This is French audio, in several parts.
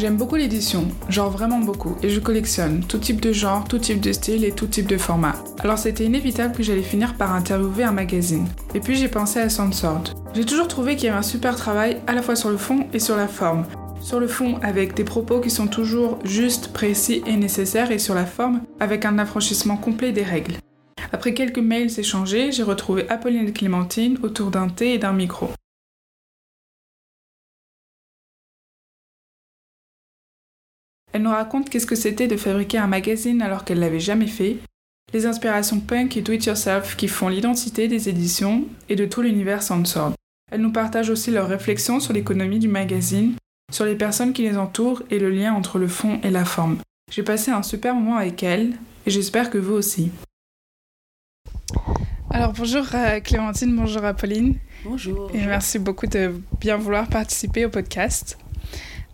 J'aime beaucoup l'édition, genre vraiment beaucoup, et je collectionne tout type de genre, tout type de style et tout type de format. Alors c'était inévitable que j'allais finir par interviewer un magazine. Et puis j'ai pensé à Sansord. J'ai toujours trouvé qu'il y avait un super travail à la fois sur le fond et sur la forme. Sur le fond, avec des propos qui sont toujours justes, précis et nécessaires, et sur la forme, avec un affranchissement complet des règles. Après quelques mails échangés, j'ai retrouvé Apolline et Clémentine autour d'un thé et d'un micro. Elle nous raconte qu'est-ce que c'était de fabriquer un magazine alors qu'elle l'avait jamais fait, les inspirations punk et do-it-yourself qui font l'identité des éditions et de tout l'univers Sandsword. Elle nous partage aussi leurs réflexions sur l'économie du magazine, sur les personnes qui les entourent et le lien entre le fond et la forme. J'ai passé un super moment avec elle et j'espère que vous aussi. Alors bonjour euh, Clémentine, bonjour Apolline. Bonjour. Et merci beaucoup de bien vouloir participer au podcast.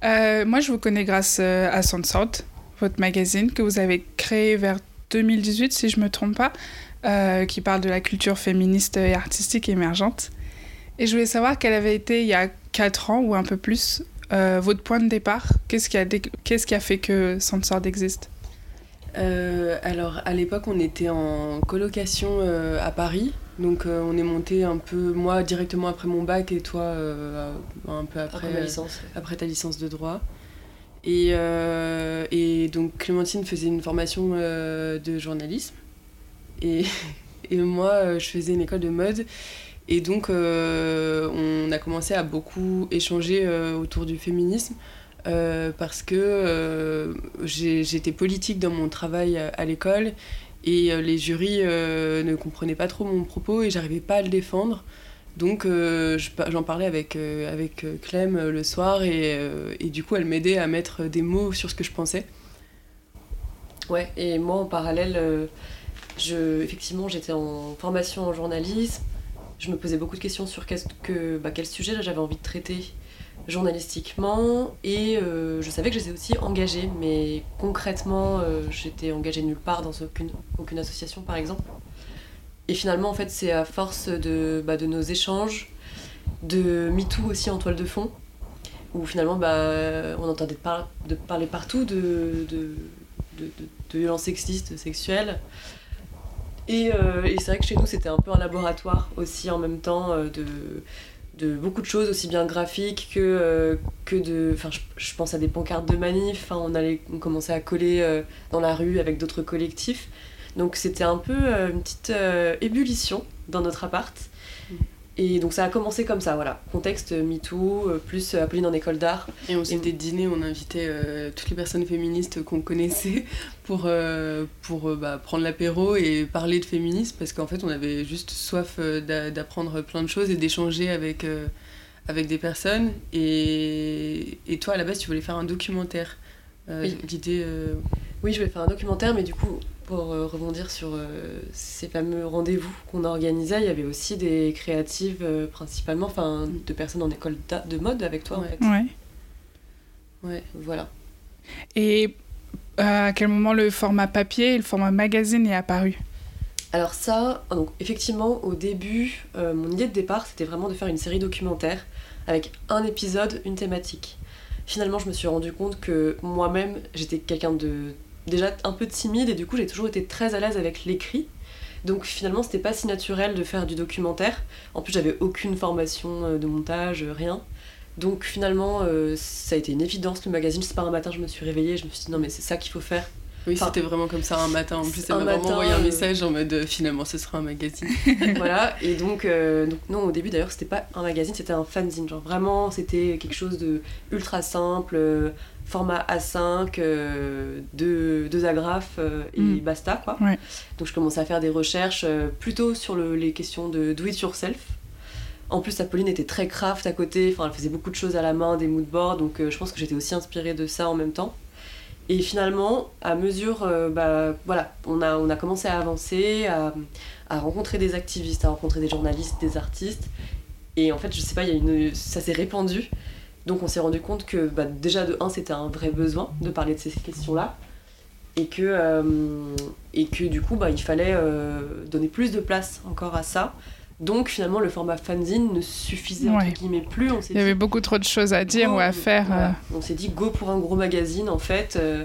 Euh, moi, je vous connais grâce euh, à Sansort, votre magazine que vous avez créé vers 2018, si je ne me trompe pas, euh, qui parle de la culture féministe et artistique émergente. Et je voulais savoir quel avait été, il y a 4 ans ou un peu plus, votre point de départ. Qu'est-ce qui, a fait que Sansort existe? Alors, à l'époque, on était en colocation à Paris donc euh, on est monté un peu, moi directement après mon bac et toi euh, un peu après, après, licence. après ta licence de droit. Et, euh, et donc Clémentine faisait une formation de journalisme et, et, moi je faisais une école de mode. Et donc on a commencé à beaucoup échanger autour du féminisme. Parce que j'étais politique dans mon travail à l'école et euh, les jurys euh, ne comprenaient pas trop mon propos et j'arrivais pas à le défendre. Donc euh, j'en parlais avec, avec Clem le soir et, et du coup elle m'aidait à mettre des mots sur ce que je pensais. Ouais, et moi en parallèle, je, effectivement j'étais en formation en journalisme. Je me posais beaucoup de questions sur que, bah, quel sujet j'avais envie de traiter journalistiquement et euh, je savais que j'étais aussi engagée, mais concrètement, euh, j'étais engagée nulle part dans aucune, aucune association par exemple. Et finalement, en fait, c'est à force de, bah, de nos échanges, de MeToo aussi en toile de fond, où finalement bah, on entendait de parler partout de, de, de, de violences sexistes, sexuelles. Et, euh, et c'est vrai que chez nous, c'était un peu un laboratoire aussi en même temps de de beaucoup de choses, aussi bien graphiques que, euh, de. Enfin, je, pense à des pancartes de manif. on, allait, on commençait à coller euh, dans la rue avec d'autres collectifs. Donc, c'était un peu euh, une petite ébullition dans notre appart. Et donc ça a commencé comme ça, voilà. Contexte MeToo, euh, plus euh, Apolline en école d'art. Et on faisait des dîners, on invitait euh, toutes les personnes féministes qu'on connaissait pour, pour bah, prendre l'apéro et parler de féminisme, parce qu'en fait on avait juste soif d'apprendre plein de choses et d'échanger avec, avec des personnes. Et, et, toi à la base tu voulais faire un documentaire. oui. L'idée... Oui, je voulais faire un documentaire, mais du coup pour euh, rebondir sur euh, ces fameux rendez-vous qu'on organisait, il y avait aussi des créatives euh, principalement, enfin de personnes en école de mode avec toi en fait. Ouais. Ouais, voilà. Et à quel moment le format papier et le format magazine est apparu? Alors ça, donc effectivement au début, mon idée de départ c'était vraiment de faire une série documentaire avec un épisode, une thématique. Finalement je me suis rendu compte que moi-même j'étais quelqu'un de déjà un peu timide et du coup j'ai toujours été très à l'aise avec l'écrit. Donc finalement c'était pas si naturel de faire du documentaire. En plus j'avais aucune formation euh, de montage, euh, rien. Donc finalement euh, ça a été une évidence le magazine. Je sais pas un matin je me suis réveillée, je me suis dit non mais c'est ça qu'il faut faire. Oui, c'était vraiment comme ça un matin. En plus, elle m'a vraiment envoyé un message en mode finalement ce sera un magazine. voilà, et donc, donc non, au début d'ailleurs, c'était pas un magazine, c'était un fanzine. Genre vraiment, c'était quelque chose de ultra simple, format A5, euh, deux, agrafes euh, et mm. basta quoi. Donc je commençais à faire des recherches euh, plutôt sur les questions de do it yourself. En plus, Apolline était très craft à côté, enfin, elle faisait beaucoup de choses à la main, des moodboards, donc je pense que j'étais aussi inspirée de ça en même temps. Et finalement, à mesure, bah, voilà, on a, on a commencé à avancer, à, à, rencontrer des activistes, à rencontrer des journalistes, des artistes. Et en fait, je sais pas, y a une, ça s'est répandu. Donc on s'est rendu compte que bah, déjà de un c'était un vrai besoin de parler de ces questions-là et que, euh, et que du coup bah, il fallait euh, donner plus de place encore à ça Donc finalement, le format fanzine ne suffisait entre Ouais. guillemets plus. On Il y avait dit, beaucoup trop de choses à dire go, ou à faire. voilà. euh. On s'est dit go pour un gros magazine en fait. euh,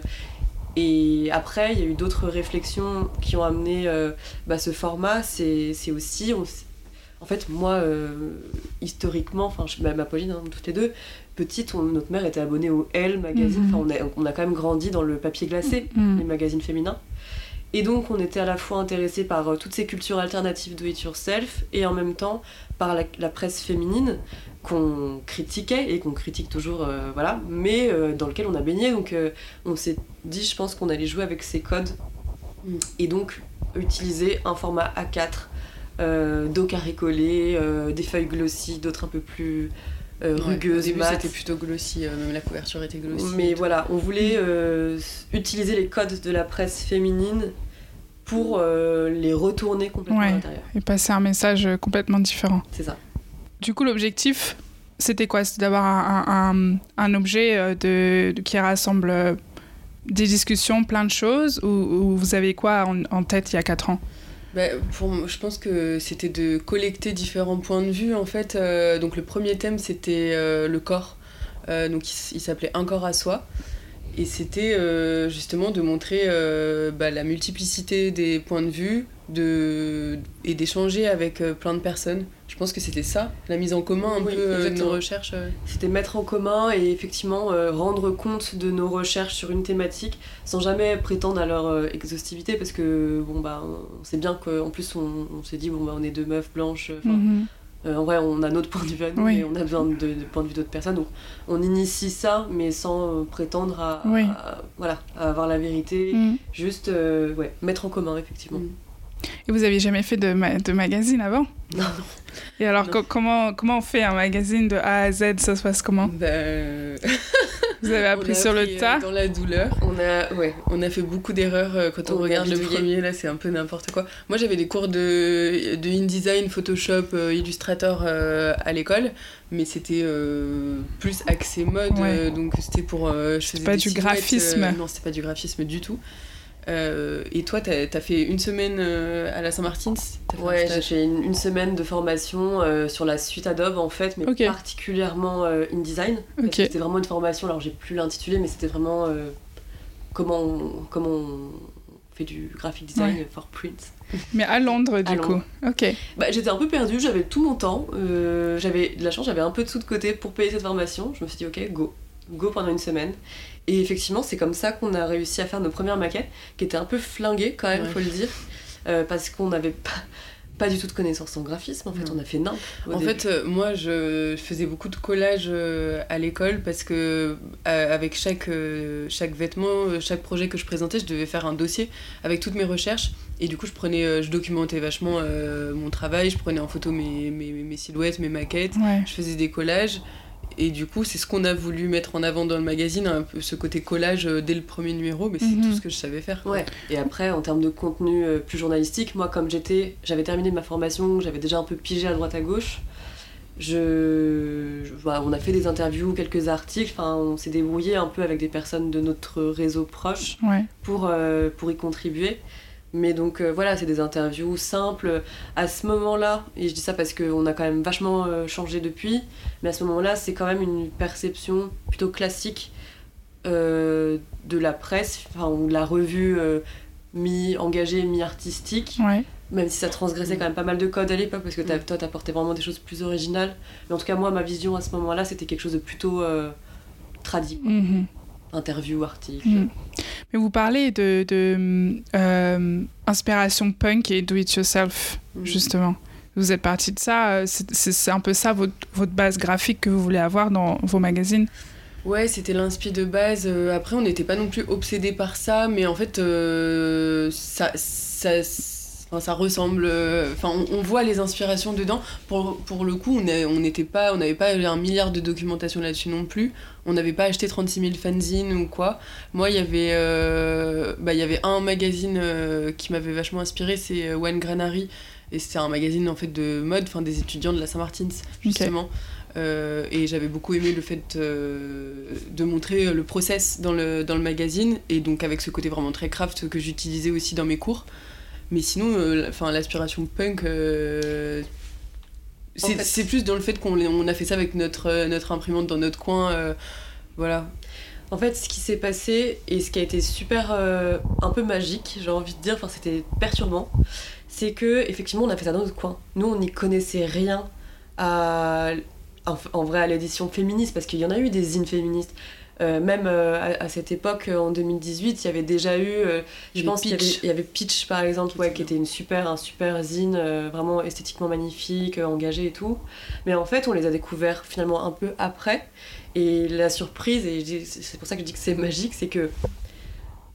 et après, il y a eu d'autres réflexions qui ont amené bah, ce format. C'est aussi. on en fait, moi, euh, historiquement, enfin, je- bah, ma Pauline, hein, toutes les deux, petite, on- notre mère était abonnée au Elle magazine. Mhm. Enfin, on, a, on a quand même grandi dans le papier glacé, Mm. les magazines féminins. Et donc, on était à la fois intéressés par euh, toutes ces cultures alternatives do it yourself et en même temps par la, la presse féminine qu'on critiquait et qu'on critique toujours, euh, voilà, mais euh, dans lequel on a baigné. Donc, on s'est dit, je pense qu'on allait jouer avec ces codes Mm. et donc utiliser un format A4, euh, dos carré collé, euh, des feuilles glossy, d'autres un peu plus euh, Ouais, rugueuses, Au début, c'était plutôt glossy, euh, même la couverture était glossy. Mais voilà, on voulait euh, utiliser les codes de la presse féminine pour euh, les retourner complètement Ouais. à l'intérieur. Et passer un message complètement différent. C'est ça. Du coup, l'objectif, c'était quoi? C'était d'avoir un, un- un objet de, de- qui rassemble des discussions, plein de choses, ou, ou vous avez quoi en, en tête il y a 4 ans? Bah, je pense que c'était de collecter différents points de vue en fait. Euh, donc le premier thème c'était euh, le corps. Euh, donc il s'appelait Un corps à soi. Et c'était euh, justement de montrer euh, bah, la multiplicité des points de vue de, et d'échanger avec euh, plein de personnes. Je pense que c'était ça, la mise en commun un Oui, peu de nos recherches. C'était mettre en commun et effectivement euh, rendre compte de nos recherches sur une thématique sans jamais prétendre à leur euh, exhaustivité parce que bon bah on sait bien qu'en plus on, on s'est dit bon bah on est deux meufs blanches. Mhm. Euh, en vrai, on a notre point de vue à nous Oui. et on a besoin de, de point de vue d'autres personnes. Donc, on initie ça, mais sans euh, prétendre à, Oui. à- voilà, à avoir la vérité. Mhm. Juste euh, ouais, mettre en commun, effectivement. Mm. Et vous aviez jamais fait de, ma- de magazine avant? Non, Et alors, Non. co- comment, comment on fait un magazine de A à Z? Ça se passe comment? Euh, Vous avez appris sur le euh, tas? Dans la douleur. On a, ouais, On a fait beaucoup d'erreurs euh, quand on, regarde le premier, là c'est un peu n'importe quoi. Moi j'avais des cours de, de InDesign, Photoshop, euh, Illustrator euh, à l'école, mais c'était euh, plus axé mode, Ouais. donc c'était pour... euh, pas du graphisme. non, c'était pas du graphisme du tout. Euh, et toi, t'as as fait une semaine euh, à la Saint-Martin ouais, j'ai fait une, une semaine de formation euh, sur la suite Adobe en fait, mais particulièrement InDesign. C'était vraiment une formation, alors j'ai plus l'intitulé, mais c'était vraiment comment, on, comment on fait du graphic design Ouais. for print. Mais à Londres, du À coup. Ok. Bah, j'étais un peu perdue, j'avais tout mon temps, euh, j'avais de la chance, j'avais un peu de sous de côté pour payer cette formation. Je me suis dit, ok, go, go pendant une semaine. Et effectivement, c'est comme ça qu'on a réussi à faire nos premières maquettes, qui étaient un peu flinguées quand même, Ouais. faut le dire, euh, parce qu'on n'avait pas, pas du tout de connaissances en graphisme, en fait, Non. on a fait nimp. au En début. fait, euh, moi, je faisais beaucoup de collages euh, à l'école parce que euh, avec chaque, euh, chaque vêtement, chaque projet que je présentais, je devais faire un dossier avec toutes mes recherches. Et du coup, je prenais, euh, je documentais vachement euh, mon travail, je prenais en photo mes, mes, mes silhouettes, mes maquettes, Ouais. je faisais des collages. Et du coup, c'est ce qu'on a voulu mettre en avant dans le magazine, un peu ce côté collage euh, dès le premier numéro, mais c'est Mhm. tout ce que je savais faire. quoi. Ouais. Et après, en termes de contenu euh, plus journalistique, moi, comme j'étais, j'avais terminé ma formation, j'avais déjà un peu pigé à droite à gauche. Je, je- voilà, on a fait des interviews, quelques articles. Enfin, on s'est débrouillé un peu avec des personnes de notre réseau proche Ouais. pour euh, pour y contribuer. Mais donc euh, voilà, c'est des interviews simples. À ce moment-là, et je dis ça parce qu'on a quand même vachement euh, changé depuis, mais à ce moment-là, c'est quand même une perception plutôt classique euh, de la presse, enfin, ou de la revue mi-engagée, mi-artistique, Ouais. même si ça transgressait quand même pas mal de codes à l'époque, parce que t'as- Mm. toi, t'apportais vraiment des choses plus originales. Mais en tout cas, moi, ma vision à ce moment-là, c'était quelque chose de plutôt euh, tradi, quoi. Interview, article. Mhm. Mais vous parlez de, de euh, inspiration punk et do it yourself, Mhm. justement. Vous êtes parti de ça, euh, c'est- un peu ça votre, votre base graphique que vous voulez avoir dans vos magazines? Ouais, c'était l'inspi de base. Euh, Après, on n'était pas non plus obsédé par ça, mais en fait, euh, ça, ça, enfin, ça ressemble. euh, Enfin, on, on voit les inspirations dedans. Pour, pour le coup, on n'était pas, on n'avait pas un milliard de documentation là-dessus non plus. On n'avait pas acheté 36 000 fanzines ou quoi. Moi, il y avait, euh, bah, il y avait un magazine euh, qui m'avait vachement inspiré, c'est One Granary. Et c'était un magazine en fait de mode, enfin des étudiants de la Saint-Martins justement. Euh, et j'avais beaucoup aimé le fait euh, de montrer le process dans le, dans le magazine, et donc avec ce côté vraiment très craft que j'utilisais aussi dans mes cours. Mais sinon, euh, enfin, l'aspiration punk, euh, C'est plus dans le fait qu'on on a fait ça avec notre, notre imprimante dans notre coin. voilà. En fait, ce qui s'est passé et ce qui a été super un peu magique, j'ai envie de dire, enfin c'était perturbant, c'est que effectivement on a fait ça dans notre coin. Nous on n'y connaissait rien à, en, vrai à l'édition féministe parce qu'il y en a eu des zines féministes. Euh, même euh, à, cette époque, en 2018, il y avait déjà eu, euh, je pense qu'il y, avait Pitch par exemple, ouais, qui était une super, un super zine, vraiment esthétiquement magnifique, engagé et tout. Mais en fait, on les a découverts finalement un peu après. Et la surprise, et c'est pour ça que je dis que c'est magique, c'est que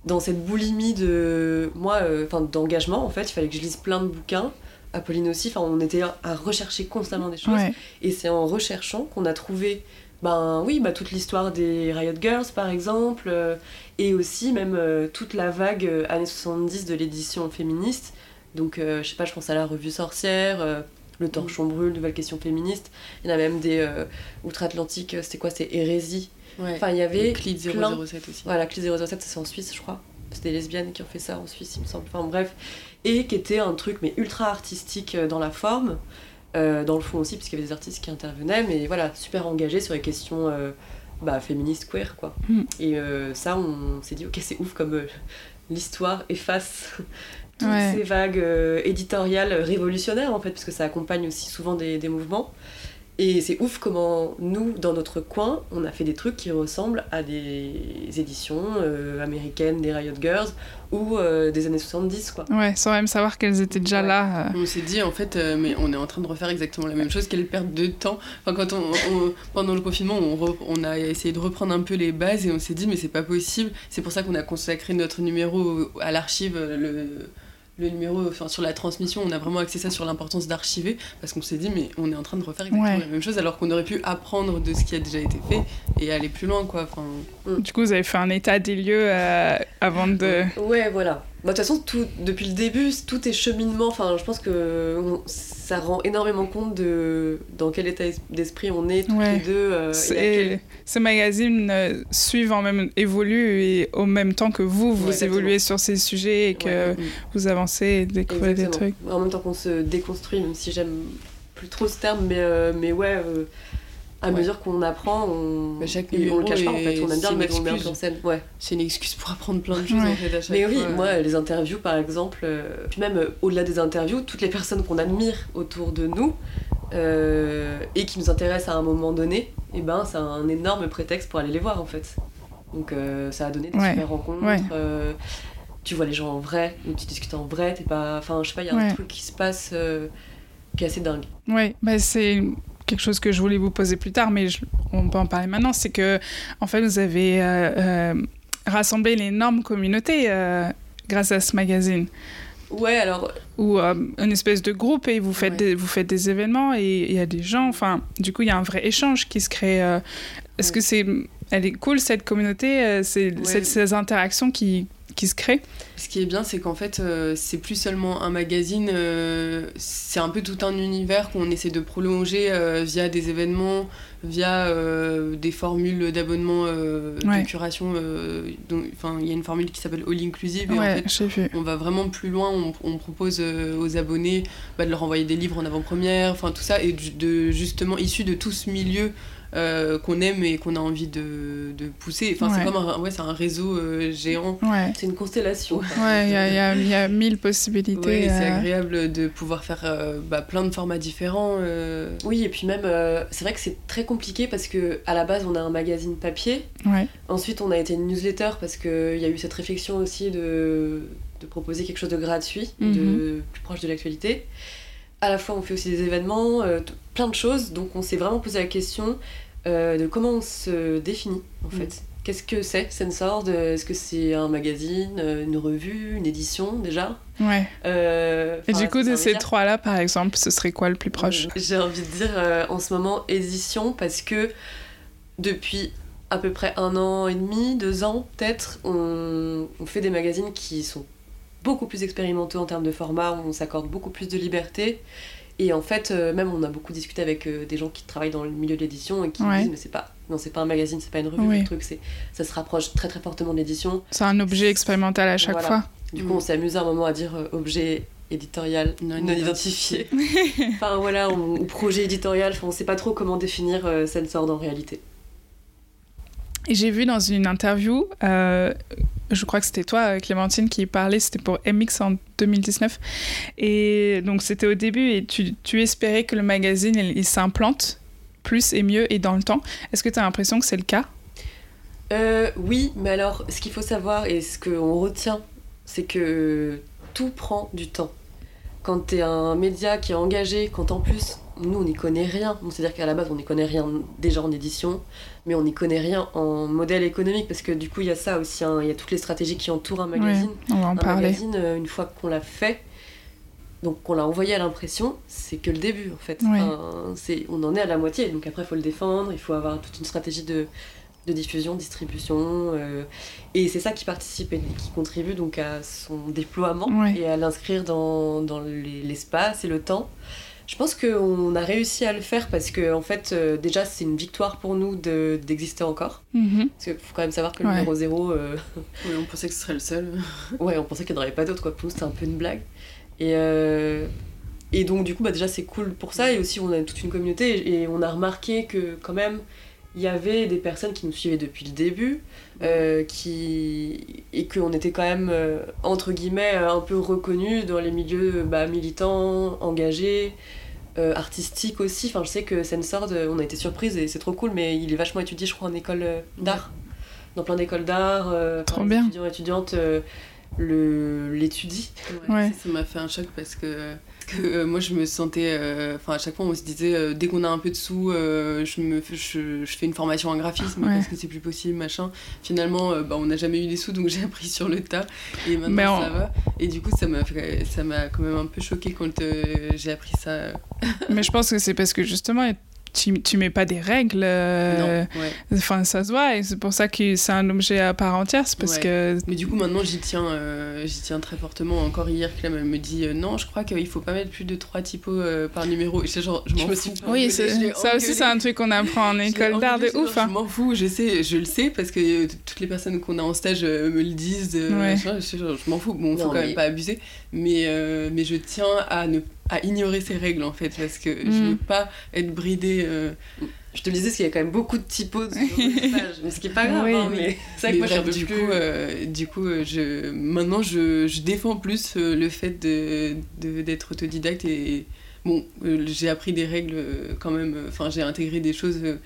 dans cette boulimie de moi, enfin d'engagement, en fait, il fallait que je lise plein de bouquins. Apolline aussi, enfin, on était à rechercher constamment des choses. Et c'est en recherchant qu'on a trouvé ben oui, bah, toute l'histoire des Riot Girls par exemple, euh, et aussi même euh, toute la vague euh, années 70 de l'édition féministe. Donc je sais pas, je pense à la revue Sorcière, Le Torchon Brûle, Nouvelle Question Féministe. Il y en a même des outre-Atlantique, c'était quoi C'était Hérésie. Enfin, il y avait. Clid 007 aussi. Voilà, Clid 007, c'est en Suisse, je crois. C'était des lesbiennes qui ont fait ça en Suisse, il me semble. Enfin bref. Et qui était un truc, mais ultra artistique dans la forme. Euh, dans le fond aussi, puisqu'il y avait des artistes qui intervenaient, mais voilà, super engagés sur les questions euh, bah, féministes, queer, quoi. Mm. Et euh, ça, on s'est dit, ok, c'est ouf comme l'histoire efface toutes ces vagues éditoriales révolutionnaires, en fait, parce que ça accompagne aussi souvent des, des mouvements. Et c'est ouf comment nous, dans notre coin, on a fait des trucs qui ressemblent à des éditions euh, américaines, des Riot Girls ou euh, des années 70 quoi. Ouais, sans même savoir qu'elles étaient déjà là. Euh. On s'est dit en fait, mais on est en train de refaire exactement la même chose, quelle perte de temps. Enfin, quand on, pendant le confinement, on, on, a essayé de reprendre un peu les bases et on s'est dit mais c'est pas possible. C'est pour ça qu'on a consacré notre numéro à l'archive le le numéro, enfin sur la transmission, on a vraiment axé ça sur l'importance d'archiver parce qu'on s'est dit mais on est en train de refaire exactement la même chose alors qu'on aurait pu apprendre de ce qui a déjà été fait et aller plus loin quoi. Enfin... Du coup, vous avez fait un état des lieux euh, avant de. Ouais, voilà. Bah, de toute façon, tout, depuis le début, tout est cheminement. Enfin, je pense que ça rend énormément compte de dans quel état d'esprit on est tous les deux. Euh, Ces magazines euh, suivent en même évoluent et au même temps que vous, vous évoluez sur ces sujets et que vous avancez et découvrez des trucs. En même temps qu'on se déconstruit, même si j'aime plus trop ce terme, mais, euh, mais ouais à mesure qu'on apprend, on, chaque on le cache pas en fait, on aime bien le mettre en scène. Ouais. C'est une excuse pour apprendre plein de choses en fait à chaque Mais oui, moi les interviews par exemple, euh, puis même euh, au-delà des interviews, toutes les personnes qu'on admire autour de nous euh, et qui nous intéressent à un moment donné, et eh ben c'est un énorme prétexte pour aller les voir en fait. Donc ça a donné des super rencontres. tu vois les gens en vrai, ou tu discutes en vrai, t'es pas. Enfin, je sais pas, il y a un truc qui se passe qui est assez dingue. Oui, bah c'est quelque chose que je voulais vous poser plus tard, mais on peut en parler maintenant, c'est que en fait vous avez euh, euh, rassemblé une énorme communauté euh, grâce à ce magazine. Ouais, alors. Ou une espèce de groupe et vous faites, des, vous faites des événements et il y a des gens. Enfin, du coup, il y a un vrai échange qui se crée. Est-ce que c'est. Elle est cool cette communauté, c'est ces interactions qui, qui se créent ce qui est bien, c'est qu'en fait, euh, c'est plus seulement un magazine, euh, c'est un peu tout un univers qu'on essaie de prolonger euh, via des événements, via des formules d'abonnement, de curation. Enfin, il y a une formule qui s'appelle All Inclusive. Et en fait, on va vraiment plus loin. On, propose aux abonnés bah, de leur envoyer des livres en avant-première, enfin tout ça, et de, justement issu de tout ce milieu euh, qu'on aime et qu'on a envie de, de pousser. Enfin, c'est comme un, ouais, c'est un réseau euh, géant. C'est une constellation. Ouais, il y a, y, a, mille possibilités. c'est euh. agréable de pouvoir faire bah, plein de formats différents. Oui, et puis même, c'est vrai que c'est très compliqué parce que à la base, on a un magazine papier. Ensuite, on a été une newsletter parce qu'il y a eu cette réflexion aussi de, de proposer quelque chose de gratuit, de mhm. plus proche de l'actualité à la fois on fait aussi des événements, plein de choses, donc on s'est vraiment posé la question euh, de comment on se définit en mm. fait. Qu'est-ce que c'est Sensord Est-ce que c'est un magazine, euh, une revue, une édition déjà? Ouais. Euh, Et du coup, de ces trois-là, par exemple, ce serait quoi le plus proche? J'ai envie de dire en ce moment édition parce que depuis à peu près un an et demi, deux ans peut-être, on, on fait des magazines qui sont beaucoup plus expérimentaux en termes de format, où on s'accorde beaucoup plus de liberté et en fait, euh, même on a beaucoup discuté avec euh, des gens qui travaillent dans le milieu de l'édition et qui disent mais c'est pas non c'est pas un magazine, c'est pas une revue, le truc c'est ça se rapproche très très fortement de l'édition. C'est un objet expérimental à chaque fois. Du coup, on s'est amusé un moment à dire euh, objet éditorial non, Non identifié. enfin voilà, ou projet éditorial, on sait pas trop comment définir euh, Sensord en réalité. Et j'ai vu dans une interview, euh, je crois que c'était toi, Clémentine, qui parlait, c'était pour MX en 2019. Et donc c'était au début, et tu, espérais que le magazine, il, s'implante plus et mieux et dans le temps. Est-ce que tu as l'impression que c'est le cas? Euh, oui, mais alors, ce qu'il faut savoir et ce qu'on retient, c'est que tout prend du temps. Quand tu es un média qui est engagé, quand en plus, nous, on n'y connaît rien, c'est-à-dire qu'à la base, on n'y connaît rien déjà en édition, mais on n'y connaît rien en modèle économique, parce que du coup, il y a ça aussi, hein, il y a toutes les stratégies qui entourent un magazine. On va en un parler. magazine, euh, une fois qu'on l'a fait, donc qu'on l'a envoyé à l'impression, c'est que le début en fait. Enfin, c'est, on en est à la moitié, donc après il faut le défendre, il faut avoir toute une stratégie de, de diffusion, distribution, euh, et c'est ça qui participe et qui contribue donc à son déploiement et à l'inscrire dans, dans les- l'espace et le temps. Je pense qu'on a réussi à le faire parce que en fait euh, déjà c'est une victoire pour nous de, d'exister encore. Mhm. Parce qu'il faut quand même savoir que le Ouais. numéro zéro, euh, Oui, on pensait que ce serait le seul. Ouais, on pensait qu'il n'y en aurait pas d'autres, quoi. Pour nous, c'était un peu une blague. Et, euh, et donc, du coup, bah, déjà, c'est cool pour ça. Et aussi, on a toute une communauté. Et on a remarqué que, quand même, il y avait des personnes qui nous suivaient depuis le début. Euh, qui... Et qu'on était quand même, euh, entre guillemets, euh, un peu reconnus dans les milieux bah, militants, engagés. euh, artistiques aussi, enfin je sais que Sensord, on a été surprise et c'est trop cool, mais il est vachement étudié, je crois, en école d'art, dans plein d'écoles d'art. euh, Trop enfin, les bien. étudiants et étudiantes euh, le l'étudient. Ouais. Ça ça m'a fait un choc parce que, que, euh, moi je me sentais. euh, Enfin, à chaque fois on se disait euh, dès qu'on a un peu de sous, je, me, je, je fais une formation en graphisme Ouais. parce que c'est plus possible, machin. Finalement, bah, on n'a jamais eu les sous donc j'ai appris sur le tas et maintenant on- ça va. Et du coup, ça m'a fait- ça m'a quand même un peu choqué quand j'ai appris ça. Mais je pense que c'est parce que justement, tu, tu mets pas des règles. euh, Non, ouais. Enfin, ça se voit et c'est pour ça que c'est un objet à part entière. C'est parce Ouais. que. Mais du coup, maintenant, j'y tiens, euh, j'y tiens très fortement. Encore hier, Clem elle me dit euh, non, je crois qu'il faut pas mettre plus de trois typos euh, par numéro. Et j'étais genre, je m'en me fous. Oui, c'est- ça aussi, c'est un truc qu'on apprend en école d'art de ouf. hein. Je m'en fous, je sais, je le sais parce que toutes les personnes qu'on a en stage euh, me le disent. euh, Ouais. machin, je, je m'en fous. Bon, faut Non, quand mais- même pas abuser, mais euh, mais je tiens à ne à ignorer ces règles en fait parce que je Mm. veux pas être bridée. euh, Je te le disais, parce qu'il y a quand même beaucoup de typos sur page, mais ce qui est pas grave, Oui, hein, mais c'est vrai que Mais moi peu bref, du plus... coup, euh, du coup, euh, je, maintenant je, je défends plus euh, le fait de, de- d'être autodidacte et bon, euh, j'ai appris des règles euh, quand même. euh, Enfin, j'ai intégré des choses euh,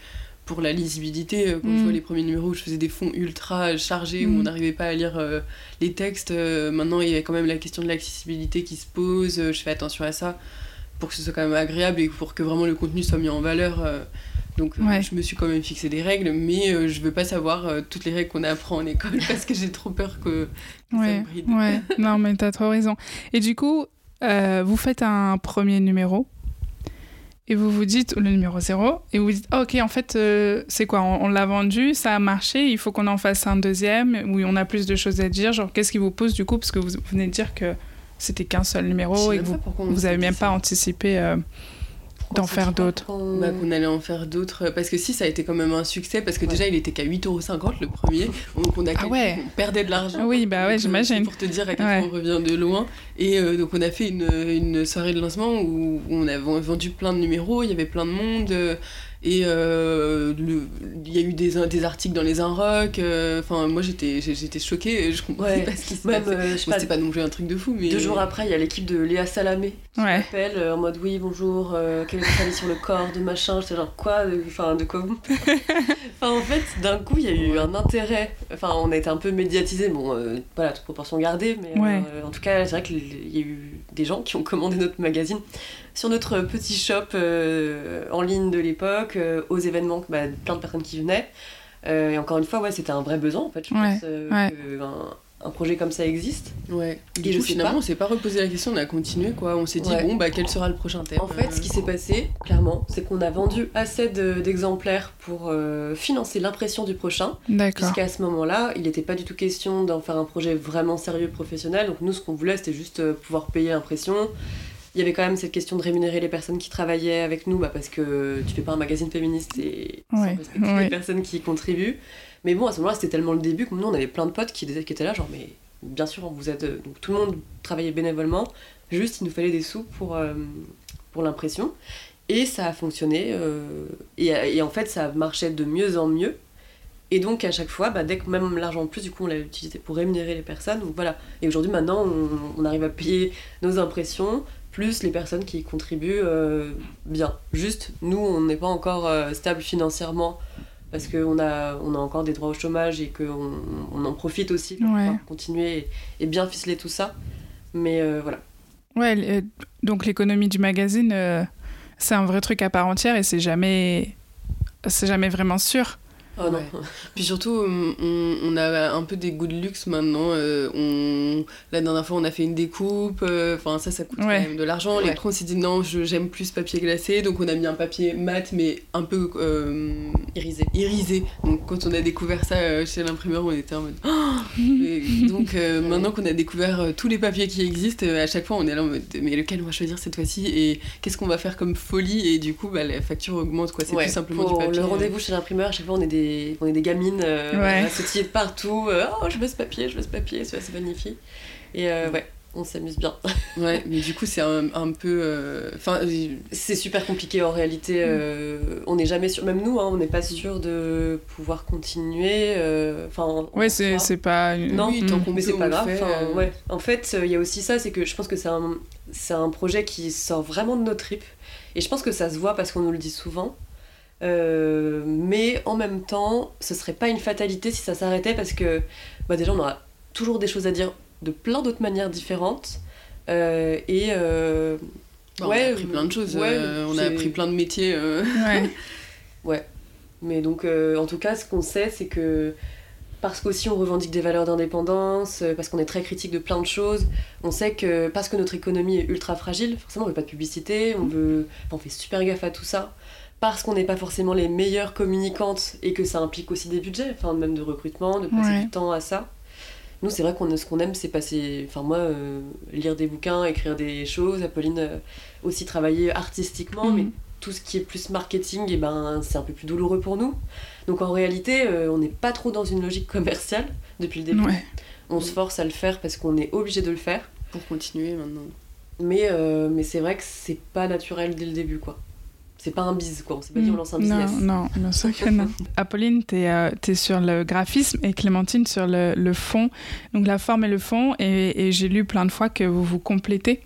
pour la lisibilité. euh, Quand je Mm. vois les premiers numéros où je faisais des fonds ultra chargés où Mm. on n'arrivait pas à lire euh, les textes, euh, maintenant il y a quand même la question de l'accessibilité qui se pose. je fais attention à ça pour que ce soit quand même agréable et pour que vraiment le contenu soit mis en valeur. donc Ouais. je me suis quand même fixé des règles, mais je veux pas savoir toutes les règles qu'on apprend en école parce que j'ai trop peur que, que ça Ouais, me bride. ouais. non, mais t'as trop raison. Et du coup, vous faites un premier numéro et vous vous dites le numéro 0 et vous vous dites Ah, ok en fait euh, c'est quoi on, on l'a vendu ça a marché il faut qu'on en fasse un deuxième où on a plus de choses à dire genre qu'est-ce qui vous pose du coup parce que vous venez de dire que c'était qu'un seul numéro et que vous, vous avez même pas anticipé euh, d'en faire d'autres Qu'on- Bah, qu'on allait en faire d'autres. Parce que si, ça a été quand même un succès. Parce que Ouais. déjà, il était qu'à 8,50€ le premier. Donc on a Ah ouais. on perdait de l'argent. Oui, bah ouais, j'imagine. Pour te dire à quel Ouais. point on revient de loin. Et euh, donc on a fait une, une soirée de lancement où on a vendu plein de numéros, il y avait plein de monde. euh, et euh, il y a eu des, des articles dans les Inrock. euh, Enfin, moi j'étais j'étais choquée. Je comprenais Ouais. pas ce qui se Même, passait. euh, Bon, c'était pas non plus un truc de fou, mais. deux jours après, il y a l'équipe de Léa Salamé qui ouais m'appelle euh, en mode oui, bonjour, euh, quel est votre avis sur le corps de machin? J'étais genre quoi? Enfin, de quoi vous Enfin, en fait, d'un coup, il y a eu un intérêt. Enfin, on a été un peu médiatisé. Bon, euh, voilà, toute proportion gardée, mais Ouais. euh, en tout cas, c'est vrai qu'il y a eu des gens qui ont commandé notre magazine sur notre petit shop euh, en ligne de l'époque, euh, aux événements, bah, plein de personnes qui venaient. Euh, et encore une fois, ouais, c'était un vrai besoin en fait. Je Ouais, pense euh, ouais. qu'un un projet comme ça existe. Ouais. Et Du coup, sais finalement, pas. on s'est pas reposé la question, on a continué quoi. On s'est dit, Ouais. bon, bah, quel sera le prochain thème En fait, ce qui s'est passé, clairement, c'est qu'on a vendu assez de- d'exemplaires pour euh, financer l'impression du prochain. d'accord Puisqu'à ce moment-là, il n'était pas du tout question d'en faire un projet vraiment sérieux professionnel. Donc nous, ce qu'on voulait, c'était juste euh, pouvoir payer l'impression. Il y avait quand même cette question de rémunérer les personnes qui travaillaient avec nous, bah, parce que tu fais pas un magazine féministe et Ouais, ouais. les personnes qui y contribuent. Mais bon, à ce moment-là, c'était tellement le début que nous, on avait plein de potes qui, étaient là, genre, mais bien sûr, vous êtes... euh, Donc tout le monde travaillait bénévolement. Juste, il nous fallait des sous pour, pour l'impression. Et ça a fonctionné. Et, et, en fait, ça marchait de mieux en mieux. Et donc à chaque fois, bah, dès que même l'argent en plus, du coup, on l'a utilisé pour rémunérer les personnes. Donc voilà. Et aujourd'hui, maintenant, on, arrive à payer nos impressions, plus les personnes qui contribuent euh, bien. Juste, nous, on n'est pas encore euh, stable financièrement parce qu'on a, on a encore des droits au chômage et qu'on on en profite aussi pour continuer et, bien ficeler tout ça. Mais euh, voilà. Ouais, donc l'économie du magazine, c'est un vrai truc à part entière et c'est jamais, c'est jamais vraiment sûr. Oh Puis surtout, on, a un peu des goûts de luxe maintenant. Euh, on... La dernière fois, on a fait une découpe. Euh, enfin, ça, ça coûte quand même de l'argent. Les on s'est dit non, j'aime plus papier glacé. Donc, on a mis un papier mat, mais un peu euh, irisé. irisé. Donc, quand on a découvert ça chez l'imprimeur, on était en mode. donc, maintenant qu'on a découvert tous les papiers qui existent, à chaque fois, on est là en mode mais lequel on va choisir cette fois-ci Et qu'est-ce qu'on va faire comme folie? Et du coup, bah, la facture augmente. quoi C'est plus simplement du papier. Le rendez-vous chez l'imprimeur, à chaque fois, on est des on est des gamines euh, de partout. Euh, oh, je veux ce papier, je veux ce papier, c'est magnifique. Et euh, ouais, on s'amuse bien. ouais, mais du coup, c'est un, un, peu. Euh, enfin, c'est super compliqué en réalité. on n'est jamais sûr, même nous, hein, on n'est pas sûr de pouvoir continuer. Enfin, ouais, c'est pas. Non, mais c'est pas grave. ouais. En fait, il y a aussi ça, c'est que je pense que c'est un, un projet qui sort vraiment de nos tripes. Et je pense que ça se voit parce qu'on nous le dit souvent. Euh, mais en même temps, ce serait pas une fatalité si ça s'arrêtait parce que bah déjà on aura toujours des choses à dire de plein d'autres manières différentes. Euh, et euh, ouais, on a appris plein de choses, on a appris plein de métiers. Ouais. ouais. Mais donc en tout cas, ce qu'on sait, c'est que parce qu'aussi on revendique des valeurs d'indépendance, parce qu'on est très critique de plein de choses. On sait que parce que notre économie est ultra fragile, forcément on veut pas de publicité, on veut, on fait super gaffe à tout ça parce qu'on n'est pas forcément les meilleures communicantes et que ça implique aussi des budgets, enfin même de recrutement, de passer du temps à ça. Nous, c'est vrai qu'on ce qu'on aime, c'est passer, enfin moi, euh, lire des bouquins, écrire des choses. Apolline euh, aussi travailler artistiquement, mais mhm. tout ce qui est plus marketing, et eh ben c'est un peu plus douloureux pour nous. Donc en réalité, euh, on n'est pas trop dans une logique commerciale depuis le début. On se force à le faire parce qu'on est obligé de le faire. Pour continuer maintenant. Mais, mais c'est vrai que c'est pas naturel dès le début, quoi c'est pas un bise, quoi. On s'est pas dit on lance un business. Non, non, bien sûr que non. Apolline, tu es, euh, sur le graphisme et Clémentine sur le, le, fond. Donc la forme et le fond. Et, j'ai lu plein de fois que vous vous complétez.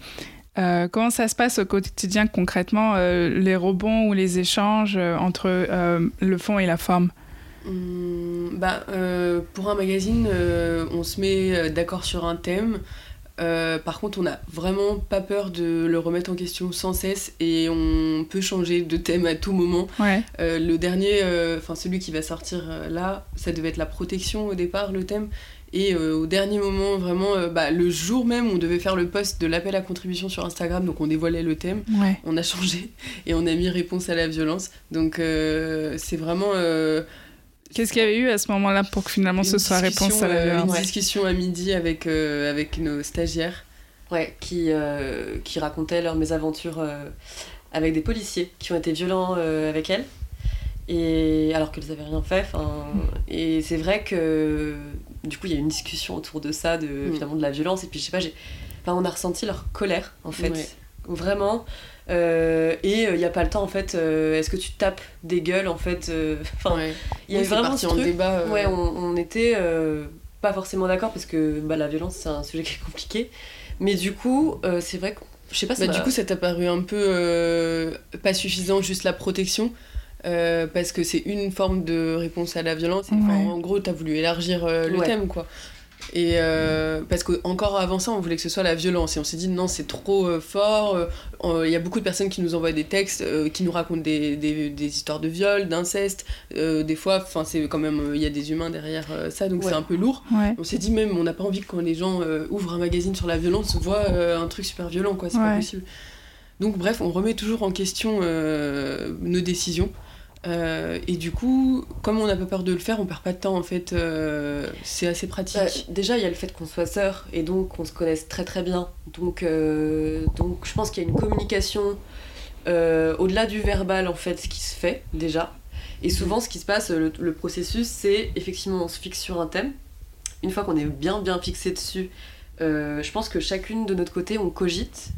Euh, comment ça se passe au quotidien concrètement, euh, les rebonds ou les échanges entre le fond et la forme? Hum, bah, Pour un magazine, on se met d'accord sur un thème. Euh, par contre, on n'a vraiment pas peur de le remettre en question sans cesse et on peut changer de thème à tout moment. Euh, le dernier, euh, enfin celui qui va sortir là, ça devait être la protection au départ, le thème. Et au dernier moment, vraiment, bah, le jour même, on devait faire le post de l'appel à contribution sur Instagram, donc on dévoilait le thème. On a changé et on a mis réponse à la violence. Donc c'est vraiment Qu'est-ce qu'il y avait eu à ce moment-là pour que finalement ce soit réponse à la euh, Une discussion à midi avec, euh, avec nos stagiaires. Ouais, qui, euh, qui racontaient leurs mésaventures avec des policiers qui ont été violents avec elles. Et alors qu'elles n'avaient rien fait. Et c'est vrai que du coup, il y a une discussion autour de ça, de, mm. finalement de la violence. Et puis, je sais pas, on a ressenti leur colère, en fait. Vraiment. Euh, et il euh, n'y a pas le temps en fait. Euh, est-ce que tu tapes des gueules en fait Enfin, il y a vraiment ce truc. débat. Ouais, on, on était pas forcément d'accord parce que bah, la violence c'est un sujet qui est compliqué. Mais du coup, c'est vrai que je sais pas. Bah, du coup, ça t'a paru un peu pas suffisant, juste la protection. parce que c'est une forme de réponse à la violence. En gros, t'as voulu élargir le thème, quoi. Et euh, parce qu'encore avant ça, on voulait que ce soit la violence. Et on s'est dit non, c'est trop euh, fort. Il y a beaucoup de personnes qui nous envoient des textes, euh, qui nous racontent des, des, des histoires de viol, d'inceste. des fois, c'est quand même, il y a des humains derrière ça, donc c'est un peu lourd. On s'est dit même, on n'a pas envie que quand les gens ouvrent un magazine sur la violence, voient un truc super violent, quoi. C'est pas possible. Donc bref, on remet toujours en question nos décisions. Euh, et du coup, comme on n'a pas peur de le faire, on perd pas de temps en fait. Euh, c'est assez pratique. Bah, déjà, il y a le fait qu'on soit sœurs et donc qu'on se connaisse très très bien. Donc, euh, donc je pense qu'il y a une communication au-delà du verbal en fait, qui se fait déjà. Et souvent, ce qui se passe, le, processus, c'est effectivement on se fixe sur un thème. Une fois qu'on est bien bien fixé dessus, je pense que chacune de notre côté, on cogite.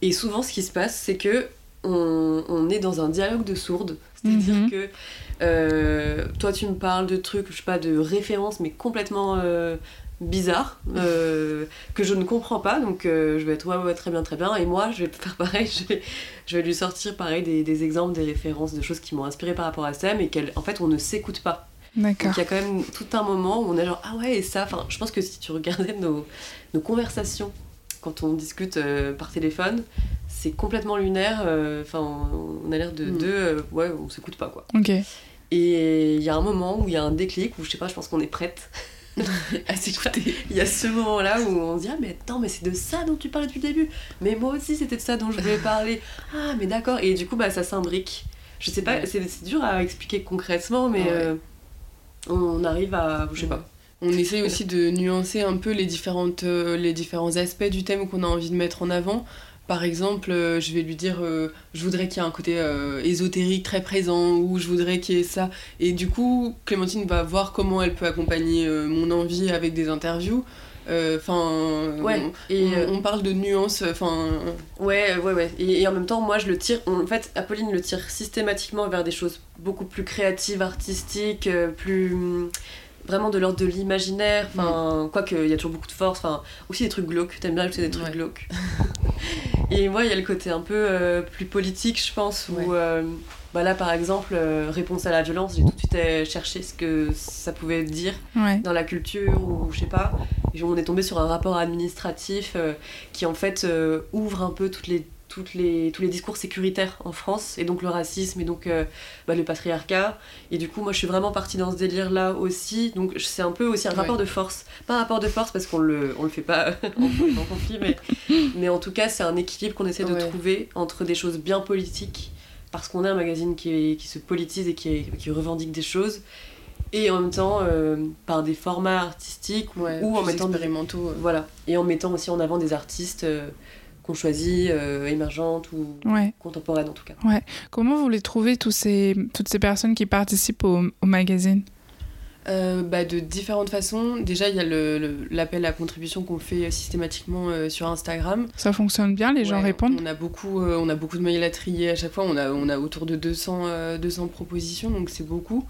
Et souvent, ce qui se passe, c'est que on, est dans un dialogue de sourdes. C'est-à-dire mhm. que toi, tu me parles de trucs, je sais pas, de références, mais complètement bizarre euh, que je ne comprends pas. Donc euh, je vais être ouais, ouais très bien très bien. Et moi je vais faire pareil. Je vais, je vais lui sortir pareil des, des, exemples des références de choses qui m'ont inspiré par rapport à ça mais qu'en fait on ne s'écoute pas. Donc il y a quand même tout un moment où on est genre ah ouais et ça enfin je pense que si tu regardais nos, nos conversations quand on discute euh, par téléphone c'est complètement lunaire enfin on a l'air de mm. deux ouais on s'écoute pas quoi et il y a un moment où il y a un déclic où je sais pas je pense qu'on est prête à s'écouter. Il y a ce moment-là où on se dit Ah, mais attends, mais c'est de ça dont tu parlais depuis le début. Mais moi aussi, c'était de ça dont je voulais parler. Ah, mais d'accord. Et du coup, bah, ça s'imbrique. Je sais pas, c'est dur à expliquer concrètement, mais euh, on arrive à. Je sais pas. On essaye aussi de nuancer un peu les, différentes, euh, les différents aspects du thème qu'on a envie de mettre en avant. Par exemple, euh, je vais lui dire, euh, je voudrais qu'il y ait un côté euh, ésotérique très présent, ou je voudrais qu'il y ait ça. Et du coup, Clémentine va voir comment elle peut accompagner mon envie avec des interviews. Enfin, ouais, on, on, parle de nuances. Enfin, ouais, ouais, ouais. Et, en même temps, moi, je le tire. En fait, Apolline le tire systématiquement vers des choses beaucoup plus créatives, artistiques, plus vraiment de l'ordre de l'imaginaire. Enfin, mm. quoique, il y a toujours beaucoup de force. Enfin, aussi des trucs glauques. T'aimes bien ajouter des trucs glauques. Et moi, il y a le côté un peu euh, plus politique, je pense, où euh, bah là, par exemple, euh, réponse à la violence, j'ai tout de suite cherché ce que ça pouvait dire dans la culture, ou je sais pas. Et on est tombé sur un rapport administratif qui, en fait, ouvre un peu toutes les toutes les, tous les discours sécuritaires en France, et donc le racisme, et donc bah, le patriarcat. Et du coup, moi, je suis vraiment partie dans ce délire-là aussi. Donc, c'est un peu aussi un rapport de force. Pas un rapport de force parce qu'on le, on le fait pas en, conflit, mais, mais en tout cas, c'est un équilibre qu'on essaie de trouver entre des choses bien politiques, parce qu'on est un magazine qui, qui se politise et qui, qui, revendique des choses, et en même temps euh, par des formats artistiques ou en mettant expérimentaux. Voilà. Et en mettant aussi en avant des artistes. Euh, qu'on choisit, euh, émergentes ou contemporaines en tout cas. Ouais. Comment vous les trouvez, tous ces, toutes ces personnes qui participent au, au magazine? Euh, bah, de différentes façons. Déjà, il y a l'appel à contribution qu'on fait systématiquement euh, sur Instagram. Ça fonctionne bien, les gens répondent? on a, beaucoup, on a beaucoup de mails à trier à chaque fois. On a, on a autour de 200, 200 propositions, donc c'est beaucoup.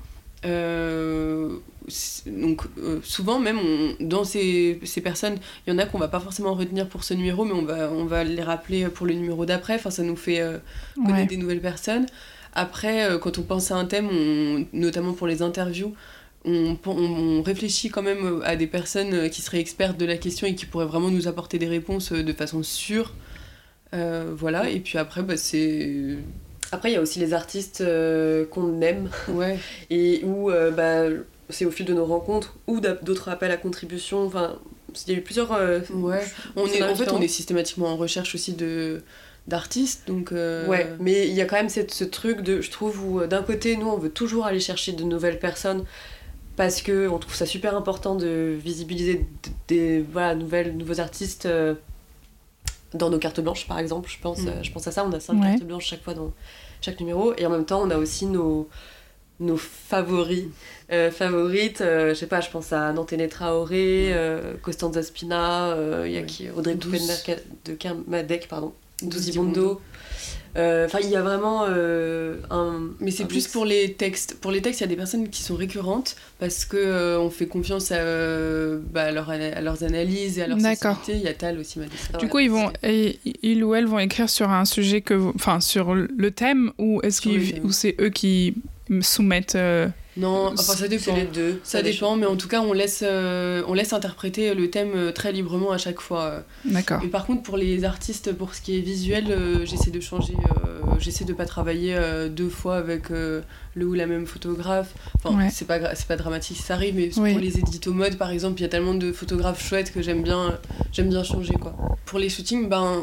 Donc souvent même dans ces, ces personnes, il y en a qu'on va pas forcément retenir pour ce numéro, mais on va, on va les rappeler pour le numéro d'après. Enfin, ça nous fait connaître des nouvelles personnes. Après, quand on pense à un thème, notamment pour les interviews, on, réfléchit quand même à des personnes euh, qui seraient expertes de la question et qui pourraient vraiment nous apporter des réponses euh, de façon sûre. Euh, voilà, et puis après, bah, c'est. Après, il y a aussi les artistes qu'on aime. Ouais. et où bah, c'est au fil de nos rencontres ou d'autres appels à contribution. Enfin, il y a eu plusieurs. ouais. On est, en fait, on est systématiquement en recherche aussi de d'artistes donc ouais mais il y a quand même cette, ce truc de je trouve où d'un côté nous on veut toujours aller chercher de nouvelles personnes parce que on trouve ça super important de visibiliser des voilà, nouvelles, nouveaux artistes euh, dans nos cartes blanches, par exemple. Je pense, mm. euh, je pense à ça, on a cinq cartes blanches chaque fois dans chaque numéro. Et en même temps, on a aussi nos, nos favoris. Euh, favorites, je sais pas, je pense à Nantene Traoré, mm. Costanza Spina, il y a qui, Audrey de Kermadec, pardon, Douzibondo. Euh, enfin, il y a vraiment euh, un. Mais c'est plus pour les textes. Pour les textes, il y a des personnes qui sont récurrentes parce que euh, on fait confiance à, bah, à, leurs analyses et à leur sensibilité. Il y a Tal aussi, m'a Du coup, ils vont, ils ou elles vont écrire sur un sujet que, enfin, sur le thème ou est-ce qu'ils, ou c'est eux qui soumettent. Non, enfin ça dépend. Les deux. Ça, dépend, mais en tout cas on laisse, on laisse interpréter le thème très librement à chaque fois. D'accord. Et par contre pour les artistes, pour ce qui est visuel, j'essaie de changer, j'essaie de pas travailler deux fois avec le ou la même photographe. Enfin, c'est pas, c'est pas dramatique ça arrive, mais pour les éditos mode par exemple, il y a tellement de photographes chouettes que j'aime bien, j'aime bien changer quoi. Pour les shootings, ben,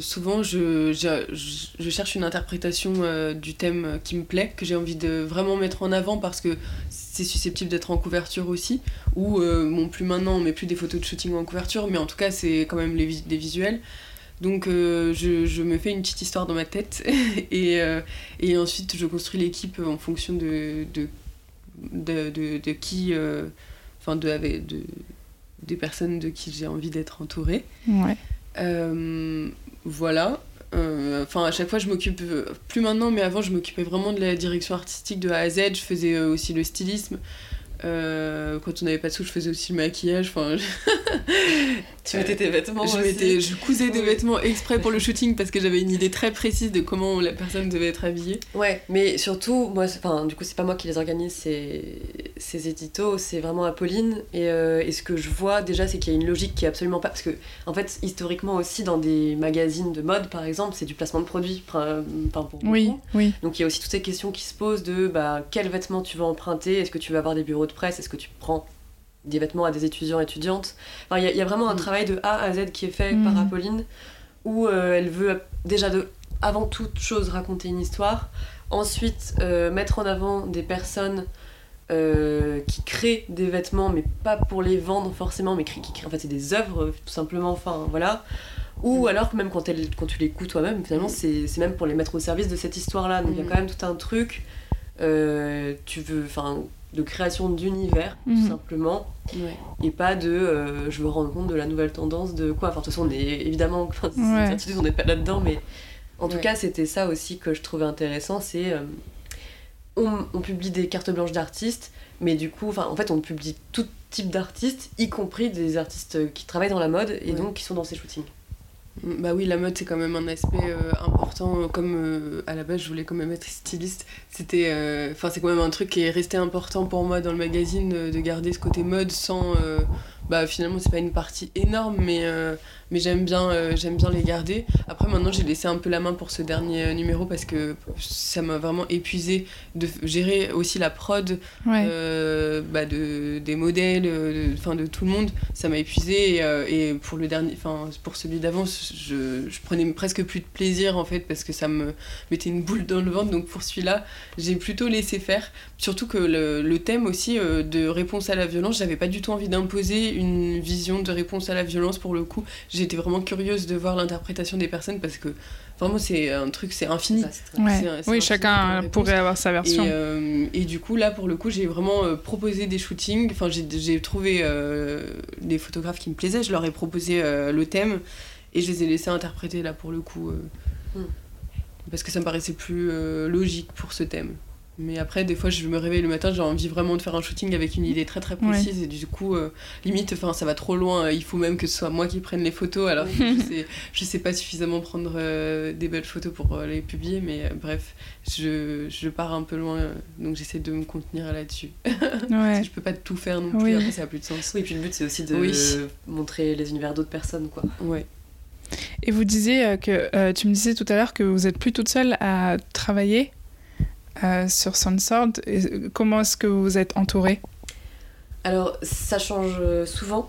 souvent je, je, je, cherche une interprétation du thème qui me plaît, que j'ai envie de vraiment mettre en avant parce que c'est susceptible d'être en couverture aussi. Ou, bon, plus maintenant, on met plus des photos de shooting en couverture, mais en tout cas, c'est quand même les des visuels. Donc euh, je, je, me fais une petite histoire dans ma tête et, euh, et ensuite je construis l'équipe en fonction de, de, de, de, qui... Euh, enfin, de, de, des personnes de qui j'ai envie d'être entourée. Ouais. voilà. Enfin, à chaque fois, je m'occupe, plus maintenant, mais avant, je m'occupais vraiment de la direction artistique de A à Z. Je faisais aussi le stylisme. Euh, quand on n'avait pas de sous, je faisais aussi le maquillage. Enfin, tu mettais tes vêtements je, aussi. je cousais des vêtements exprès pour le shooting parce que j'avais une idée très précise de comment la personne devait être habillée. Ouais, mais surtout, moi, enfin, du coup, c'est pas moi qui les organise, c'est ces éditos, c'est vraiment Apolline. Et, euh, et, ce que je vois déjà, c'est qu'il y a une logique qui est absolument pas. Parce que, en fait, historiquement aussi, dans des magazines de mode, par exemple, c'est du placement de produits. Enfin, pour oui, oui. Donc il y a aussi toutes ces questions qui se posent de bah, quels vêtements tu vas emprunter, est-ce que tu vas avoir des bureaux de presse, est-ce que tu prends des vêtements à des étudiants, étudiantes. Il enfin, y, y, a vraiment un mm. travail de A à Z qui est fait par mm. Apolline, où euh, elle veut déjà de, avant toute chose raconter une histoire, ensuite euh, mettre en avant des personnes euh, qui créent des vêtements, mais pas pour les vendre forcément, mais qui, créent en fait c'est des œuvres tout simplement, enfin voilà. Ou mm. alors même quand, elle, quand tu les couds toi-même, finalement c'est même pour les mettre au service de cette histoire-là. Donc il y a quand même tout un truc. tu veux, enfin de création d'univers, tout mhm. simplement, et pas de euh, je veux rendre compte de la nouvelle tendance de quoi. Enfin, de toute façon, on est évidemment, enfin, on n'est pas là-dedans, mais en tout cas, c'était ça aussi que je trouvais intéressant c'est euh, on, publie des cartes blanches d'artistes, mais du coup, en fait, on publie tout type d'artistes, y compris des artistes qui travaillent dans la mode et donc qui sont dans ces shootings. Bah oui, la mode c'est quand même un aspect euh, important. Comme euh, à la base je voulais quand même être styliste, c'était, euh, enfin c'est quand même un truc qui est resté important pour moi dans le magazine de garder ce côté mode sans bah finalement c'est pas une partie énorme mais, euh, mais j'aime bien, euh, j'aime bien les garder. Après maintenant j'ai laissé un peu la main pour ce dernier euh, numéro parce que ça m'a vraiment épuisé de gérer aussi la prod bah de, des modèles, enfin de, tout le monde. Ça m'a épuisé et, pour le dernier, enfin pour celui d'avant je, je, prenais presque plus de plaisir en fait parce que ça me mettait une boule dans le ventre. Donc pour celui-là j'ai plutôt laissé faire. Surtout que le, le thème aussi de réponse à la violence, j'avais pas du tout envie d'imposer une vision de réponse à la violence pour le coup. J'étais vraiment curieuse de voir l'interprétation des personnes parce que vraiment c'est un truc, c'est infini. oui, chacun pourrait avoir sa version. Euh, et, du coup là pour le coup j'ai vraiment euh, proposé des shootings. Enfin j'ai trouvé euh, des photographes qui me plaisaient, je leur ai proposé le thème et je les ai laissés interpréter là pour le coup. Hmm. Parce que ça me paraissait plus logique pour ce thème. Mais après, des fois, je me réveille le matin, j'ai envie vraiment de faire un shooting avec une idée très très précise. Et du coup, euh, limite, ça va trop loin. Il faut même que ce soit moi qui prenne les photos. Alors je, sais, je sais pas suffisamment prendre euh, des belles photos pour euh, les publier. Mais bref, je, je, pars un peu loin. donc j'essaie de me contenir là-dessus. Ouais. je peux pas tout faire non plus. Après, ça a plus de sens. Oui, puis le but, c'est aussi de montrer les univers d'autres personnes. quoi. Ouais. Et vous disiez que tu me disais tout à l'heure que vous êtes plus toute seule à travailler euh, sur Sunsword. Comment est-ce que vous êtes entouré Alors, ça change euh, souvent,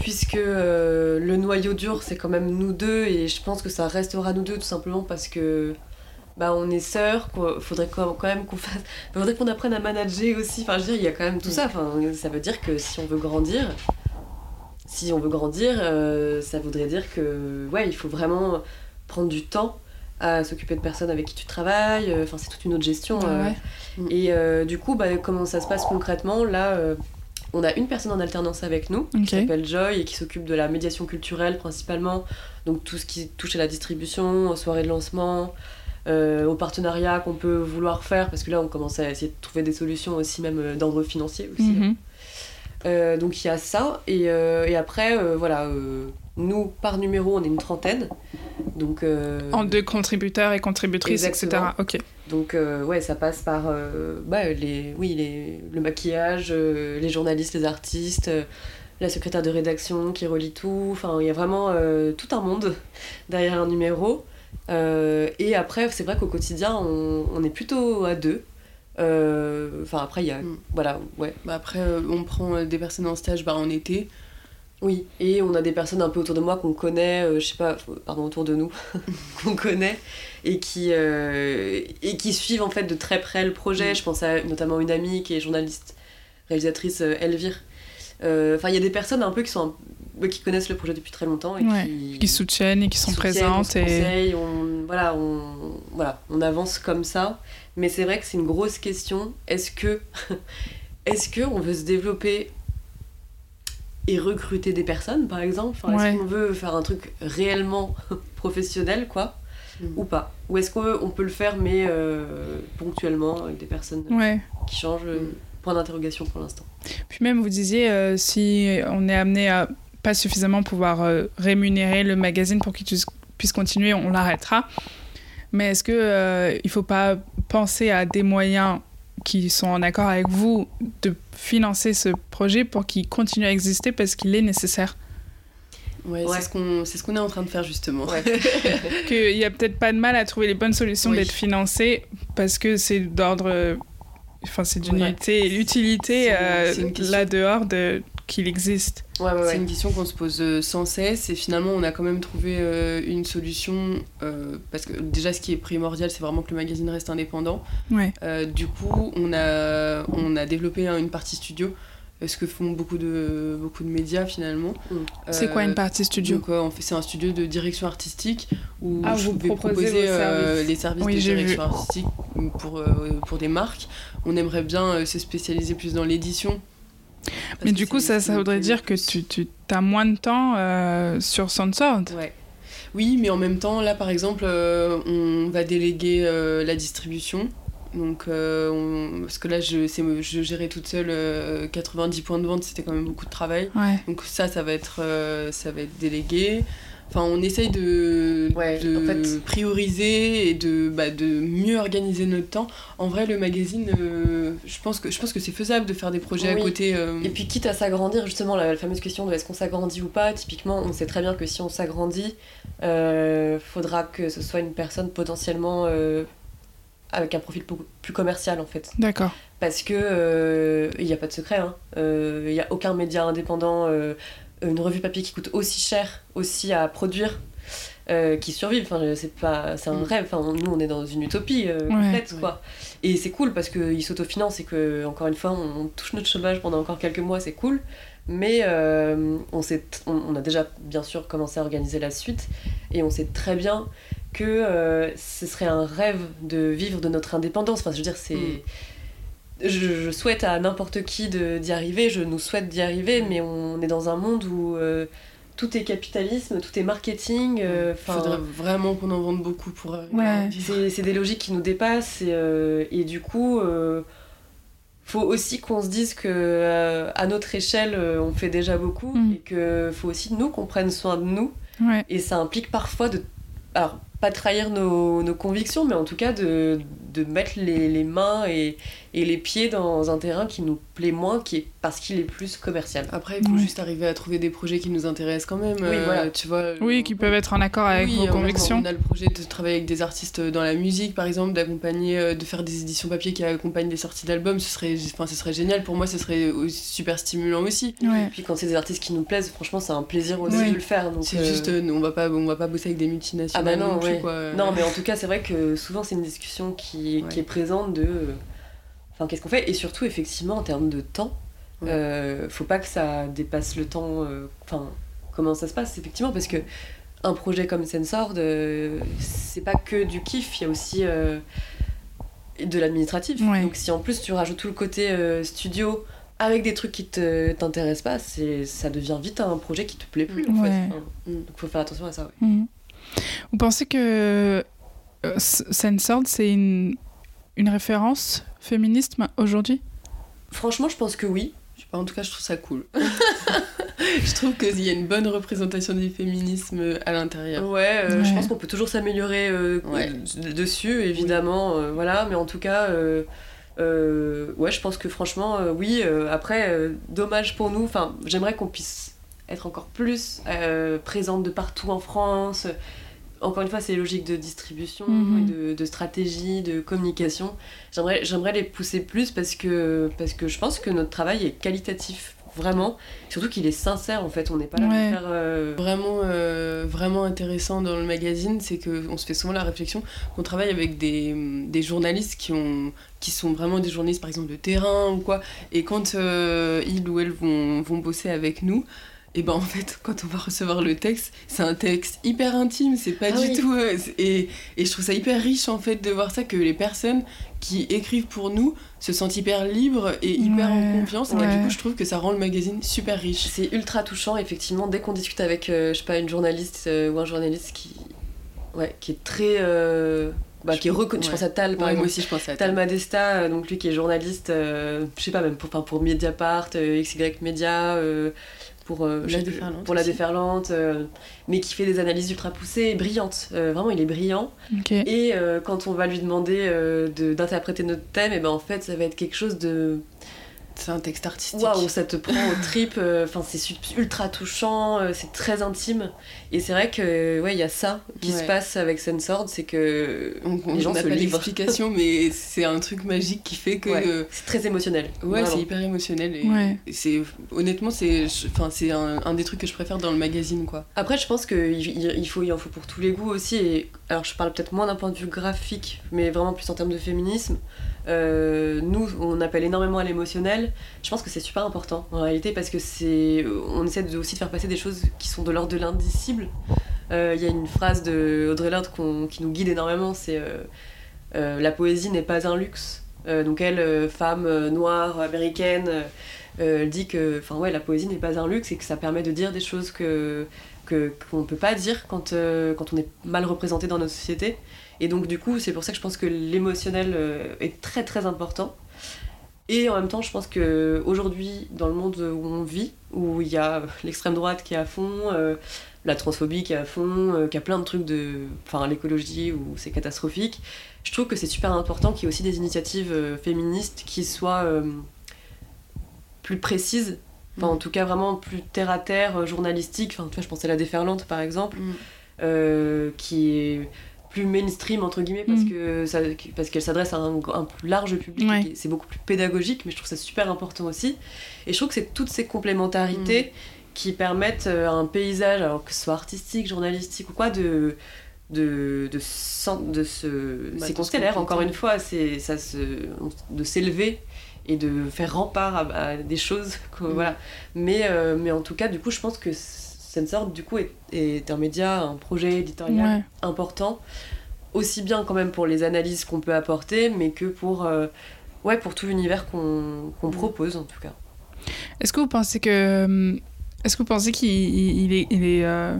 puisque euh, le noyau dur, c'est quand même nous deux, et je pense que ça restera nous deux tout simplement parce que bah, on est sœurs, il faudrait quand même qu'on fasse. faudrait qu'on apprenne à manager aussi. Enfin, je veux dire, il y a quand même tout ça. Enfin, ça veut dire que si on veut grandir, si on veut grandir, ça voudrait dire que, ouais, il faut vraiment prendre du temps à s'occuper de personnes avec qui tu travailles. Euh, enfin, c'est toute une autre gestion. Euh. Mm. Et euh, du coup, bah, comment ça se passe concrètement? Là, on a une personne en alternance avec nous qui s'appelle Joy et qui s'occupe de la médiation culturelle principalement. Donc tout ce qui touche à la distribution, aux soirées de lancement. Euh, au partenariat qu'on peut vouloir faire, parce que là on commence à essayer de trouver des solutions aussi même d'ordre financier aussi. Mhm. Donc il y a ça, et, et après, voilà, nous, par numéro, on est une trentaine. Donc, euh, En deux contributeurs et contributrices, etc. Ok. Donc, euh, ouais, ça passe par euh, bah, les, oui, les, le maquillage, les journalistes, les artistes, la secrétaire de rédaction qui relie tout. Enfin, il y a vraiment tout un monde derrière un numéro. et après, c'est vrai qu'au quotidien, on, on, est plutôt à deux. Enfin, après, il y a. Mm. Voilà, ouais. Bah, après, on prend des personnes en stage bah, en été. Oui, et on a des personnes un peu autour de moi qu'on connaît, euh, je sais pas, pardon, autour de nous, qu'on connaît, et qui, euh, et qui suivent en fait de très près le projet. Mm. Je pense à notamment une amie qui est journaliste, réalisatrice euh, Elvire. Enfin, il y a des personnes un peu qui sont qui connaissent le projet depuis très longtemps et qui, soutiennent et qui sont présentes. On et... on, voilà, on, voilà, on avance comme ça. Mais c'est vrai que c'est une grosse question. Est-ce que, est-ce que on veut se développer et recruter des personnes, par exemple? Enfin, Est-ce qu'on veut faire un truc réellement professionnel, quoi? Mm. Ou pas? Ou est-ce qu'on peut le faire, mais euh, ponctuellement, avec des personnes qui changent mm. Point d'interrogation pour l'instant. Puis même, vous disiez, euh, si on est amené à pas suffisamment pouvoir euh, rémunérer le magazine pour qu'il puisse continuer, on l'arrêtera. Mais est-ce qu'il ne faut pas penser à des moyens qui sont en accord avec vous de financer ce projet pour qu'il continue à exister parce qu'il est nécessaire. Ouais, c'est ce qu'on ce qu'on est en train de faire justement. Qu'il n'y a peut-être pas de mal à trouver les bonnes solutions d'être financé parce que c'est d'ordre. Enfin, c'est d'une utilité, l'utilité euh, là dehors de, qu'il existe. c'est une question qu'on se pose euh, sans cesse et finalement on a quand même trouvé euh, une solution euh, parce que déjà ce qui est primordial c'est vraiment que le magazine reste indépendant. du coup on a, on a développé une partie studio ce que font beaucoup de, beaucoup de médias finalement. Mm. C'est quoi une partie studio C'est un studio de direction artistique où ah, je vais proposer les services de direction artistique pour, pour des marques. On aimerait bien se spécialiser plus dans l'édition mais du coup, ça, ça voudrait dire que tu, tu as moins de temps euh, sur Sunsword. Ouais. Oui, mais en même temps, là par exemple, euh, on va déléguer euh, la distribution. Donc, parce que là, je, je gérais toute seule 90 points de vente, c'était quand même beaucoup de travail. Donc, ça, ça va être, ça va être délégué. Enfin, on essaye de, de prioriser et de, bah, de mieux organiser notre temps. En vrai, le magazine, euh, je pense que, je pense que c'est faisable de faire des projets à côté. Euh. Et puis, quitte à s'agrandir, justement, la, fameuse question de est-ce qu'on s'agrandit ou pas, typiquement, on sait très bien que si on s'agrandit, euh, faudra que ce soit une personne potentiellement euh, avec un profil plus commercial, en fait. D'accord. Parce que il n'y a pas de secret, hein. il n'y a aucun média indépendant une revue papier qui coûte aussi cher aussi à produire euh, qui survivent enfin c'est pas c'est un mm. rêve. Enfin nous on est dans une utopie euh, complète quoi. Et c'est cool parce qu'ils s'autofinancent et que encore une fois on, touche notre chômage pendant encore quelques mois c'est cool. Mais euh, on, sait on, a déjà bien sûr commencé à organiser la suite et on sait très bien que ce serait un rêve de vivre de notre indépendance. Enfin je veux dire c'est mm je, souhaite à n'importe qui d'y arriver, je nous souhaite d'y arriver, mais on est dans un monde où euh, tout est capitalisme, tout est marketing. Euh, Il faudrait vraiment qu'on en vende beaucoup pour arriver. C'est des logiques qui nous dépassent et, euh, et du coup, faut aussi qu'on se dise que à notre échelle, on fait déjà beaucoup mm. et que faut aussi nous qu'on prenne soin de nous. Et ça implique parfois de alors pas trahir nos, convictions, mais en tout cas de, de mettre les, les mains et, et, les pieds dans un terrain qui nous plaît moins, qui est parce qu'il est plus commercial. Après, il faut juste arriver à trouver des projets qui nous intéressent quand même. Oui, voilà. tu vois, oui qui peuvent être en accord avec vos convictions. On a le projet de travailler avec des artistes dans la musique, par exemple, d'accompagner, euh, de faire des éditions papier qui accompagnent des sorties d'albums. Ce serait, enfin, ce serait génial. Pour moi, ce serait super stimulant aussi. Et puis quand c'est des artistes qui nous plaisent, franchement, c'est un plaisir aussi de le faire. C'est juste, euh, on va pas, on va pas bosser avec des multinationales. Ah bah non, non, quoi. non mais en tout cas, c'est vrai que souvent c'est une discussion qui, qui est présente de. Euh, enfin, qu'est-ce qu'on fait? Et surtout, effectivement, en termes de temps, euh, faut pas que ça dépasse le temps. Euh, enfin, comment ça se passe, effectivement, parce que un projet comme Sensord, c'est pas que du kiff, il y a aussi de l'administratif. Donc, si en plus tu rajoutes tout le côté studio avec des trucs qui te t'intéressent pas, c'est ça devient vite un projet qui te plaît plus en fait. donc faut faire attention à ça. Mhm. Vous pensez que euh, Censored, c'est une, une référence féminisme aujourd'hui? Franchement, je pense que oui. En tout cas, je trouve ça cool. je trouve qu'il y a une bonne représentation du féminisme à l'intérieur. Ouais, euh, je pense qu'on peut toujours s'améliorer euh, dessus, évidemment. voilà, mais en tout cas, ouais, je pense que franchement, oui. après, dommage pour nous. Enfin, j'aimerais qu'on puisse être encore plus présente de partout en France encore une fois, c'est les logiques de distribution, mhm. de, stratégie, de communication. J'aimerais, j'aimerais les pousser plus parce que, parce que je pense que notre travail est qualitatif, vraiment. Surtout qu'il est sincère, en fait. On n'est pas là pour faire. Euh, vraiment, euh, vraiment intéressant dans le magazine, c'est qu'on se fait souvent la réflexion qu'on travaille avec des, des, journalistes qui, ont, qui sont vraiment des journalistes, par exemple, de terrain ou quoi. Et quand euh, ils ou elles vont, vont bosser avec nous, et ben en fait, quand on va recevoir le texte, c'est un texte hyper intime, c'est pas Ah du oui. tout. euh, et, et je trouve ça hyper riche en fait de voir ça, que les personnes qui écrivent pour nous se sentent hyper libres et hyper en Ouais, confiance. Et du coup, je trouve que ça rend le magazine super riche. C'est ultra touchant, effectivement, dès qu'on discute avec, euh, je sais pas, une journaliste euh, ou un journaliste qui, ouais, qui est très. bah, qui est reconnu. Je pense à Tal, par Ouais, moi aussi, je pense à Tal Madesta, donc lui qui est journaliste, euh, je sais pas, même pour, enfin, pour Mediapart, euh, XY Media, euh, pour, euh, La Déferlante pour La. Déferlante, euh, mais qui fait des analyses ultra poussées, brillantes. Euh, vraiment, il est brillant. Et euh, quand on va lui demander euh, de- d'interpréter notre thème, et ben en fait, ça va être quelque chose de C'est un texte artistique. waouh, ça te prend aux tripes. euh, Enfin, c'est ultra touchant, euh, c'est très intime. Et c'est vrai que ouais, il y a ça qui se passe avec Sensord, c'est que On on Les gens n'a se pas l'explication, mais c'est un truc magique qui fait que. ouais, euh, c'est très émotionnel. Ouais, c'est hyper émotionnel et Ouais. et c'est honnêtement c'est enfin c'est un, un des trucs que je préfère dans le magazine quoi. Après, je pense qu'il il, il faut, il en faut pour tous les goûts aussi. Et, alors, je parle peut-être moins d'un point de vue graphique, mais vraiment plus en termes de féminisme. Euh, nous, on appelle énormément à l'émotionnel. Je pense que c'est super important en réalité parce que c'est, on essaie aussi de faire passer des choses qui sont de l'ordre de l'indicible. Euh, Il y a une phrase de Audrey Lorde qui nous guide énormément, c'est euh, la poésie n'est pas un luxe. Donc elle, femme noire américaine, dit que, la poésie n'est pas un luxe et que ça permet de dire des choses que qu'on ne peut pas dire quand, quand on est mal représenté dans notre société. Et donc du coup, c'est pour ça que je pense que l'émotionnel euh, est très très important. Et en même temps, je pense que aujourd'hui, dans le monde où on vit, où il y a l'extrême droite qui est à fond, euh, la transphobie qui est à fond, euh, qui a plein de trucs de, enfin l'écologie où c'est catastrophique, je trouve que c'est super important qu'il y ait aussi des initiatives euh, féministes qui soient plus précises, enfin en tout cas vraiment plus terre à terre, euh, journalistique. Enfin, tu vois, je pensais à la déferlante par exemple euh, qui est plus mainstream entre guillemets parce Mm. que ça, parce qu'elle s'adresse à un, un plus large public Ouais. c'est beaucoup plus pédagogique mais je trouve ça super important aussi et je trouve que c'est toutes ces complémentarités qui permettent euh, à un paysage alors que ce soit artistique journalistique ou quoi de de de, sen- de se Bah, c'est de se constellaire encore une fois c'est ça se de s'élever et de faire rempart à, à des choses que- Mm. voilà mais euh, mais en tout cas du coup je pense que Sensor du coup est, est un média un projet éditorial Ouais. important aussi bien quand même pour les analyses qu'on peut apporter mais que pour euh, ouais pour tout l'univers qu'on qu'on propose en tout cas Est-ce que vous pensez que. hum, Est-ce que vous pensez qu'il il- il est, il est euh,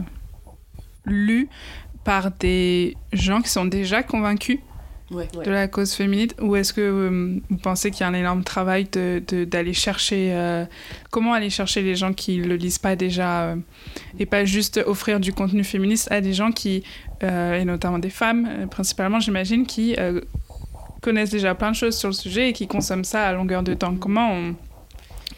lu par des gens qui sont déjà convaincus Ouais. De la cause féminine ou est-ce que hum, vous pensez qu'il y a un énorme travail de- de- d'aller chercher euh, comment aller chercher les gens qui le lisent pas déjà euh, et pas juste offrir du contenu féministe à des gens qui euh, et notamment des femmes euh, principalement j'imagine qui euh, connaissent déjà plein de choses sur le sujet et qui consomment ça à longueur de temps comment on,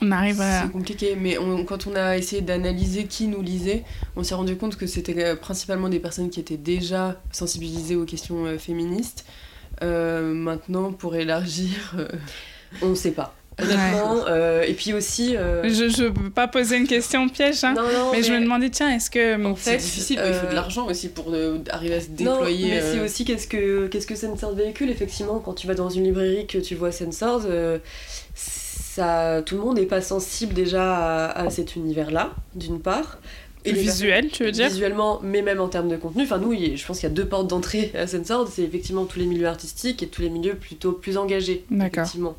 on arrive à C'est compliqué, mais on- quand on a essayé d'analyser qui nous lisait, on s'est rendu compte que c'était euh, principalement des personnes qui étaient déjà sensibilisées aux questions euh, féministes. Euh, maintenant, pour élargir, euh, on ne sait pas honnêtement euh, et puis aussi euh, je je peux pas poser une question piège hein, non, non, mais, je me demandais tiens est-ce que En c'est fait, difficile. Il faut de l'argent aussi pour euh, arriver à se Non, déployer. mais c'est aussi qu'est-ce que qu'est-ce que Sensor véhicule effectivement quand tu vas dans une librairie que tu vois Sensor euh, ça tout le monde n'est pas sensible déjà à, à cet univers-là d'une part les visuel tu veux dire visuellement mais même en termes de contenu enfin nous il- je pense qu'il y a deux portes d'entrée à Sensor c'est effectivement tous les milieux artistiques et tous les milieux plutôt plus engagés D'accord. effectivement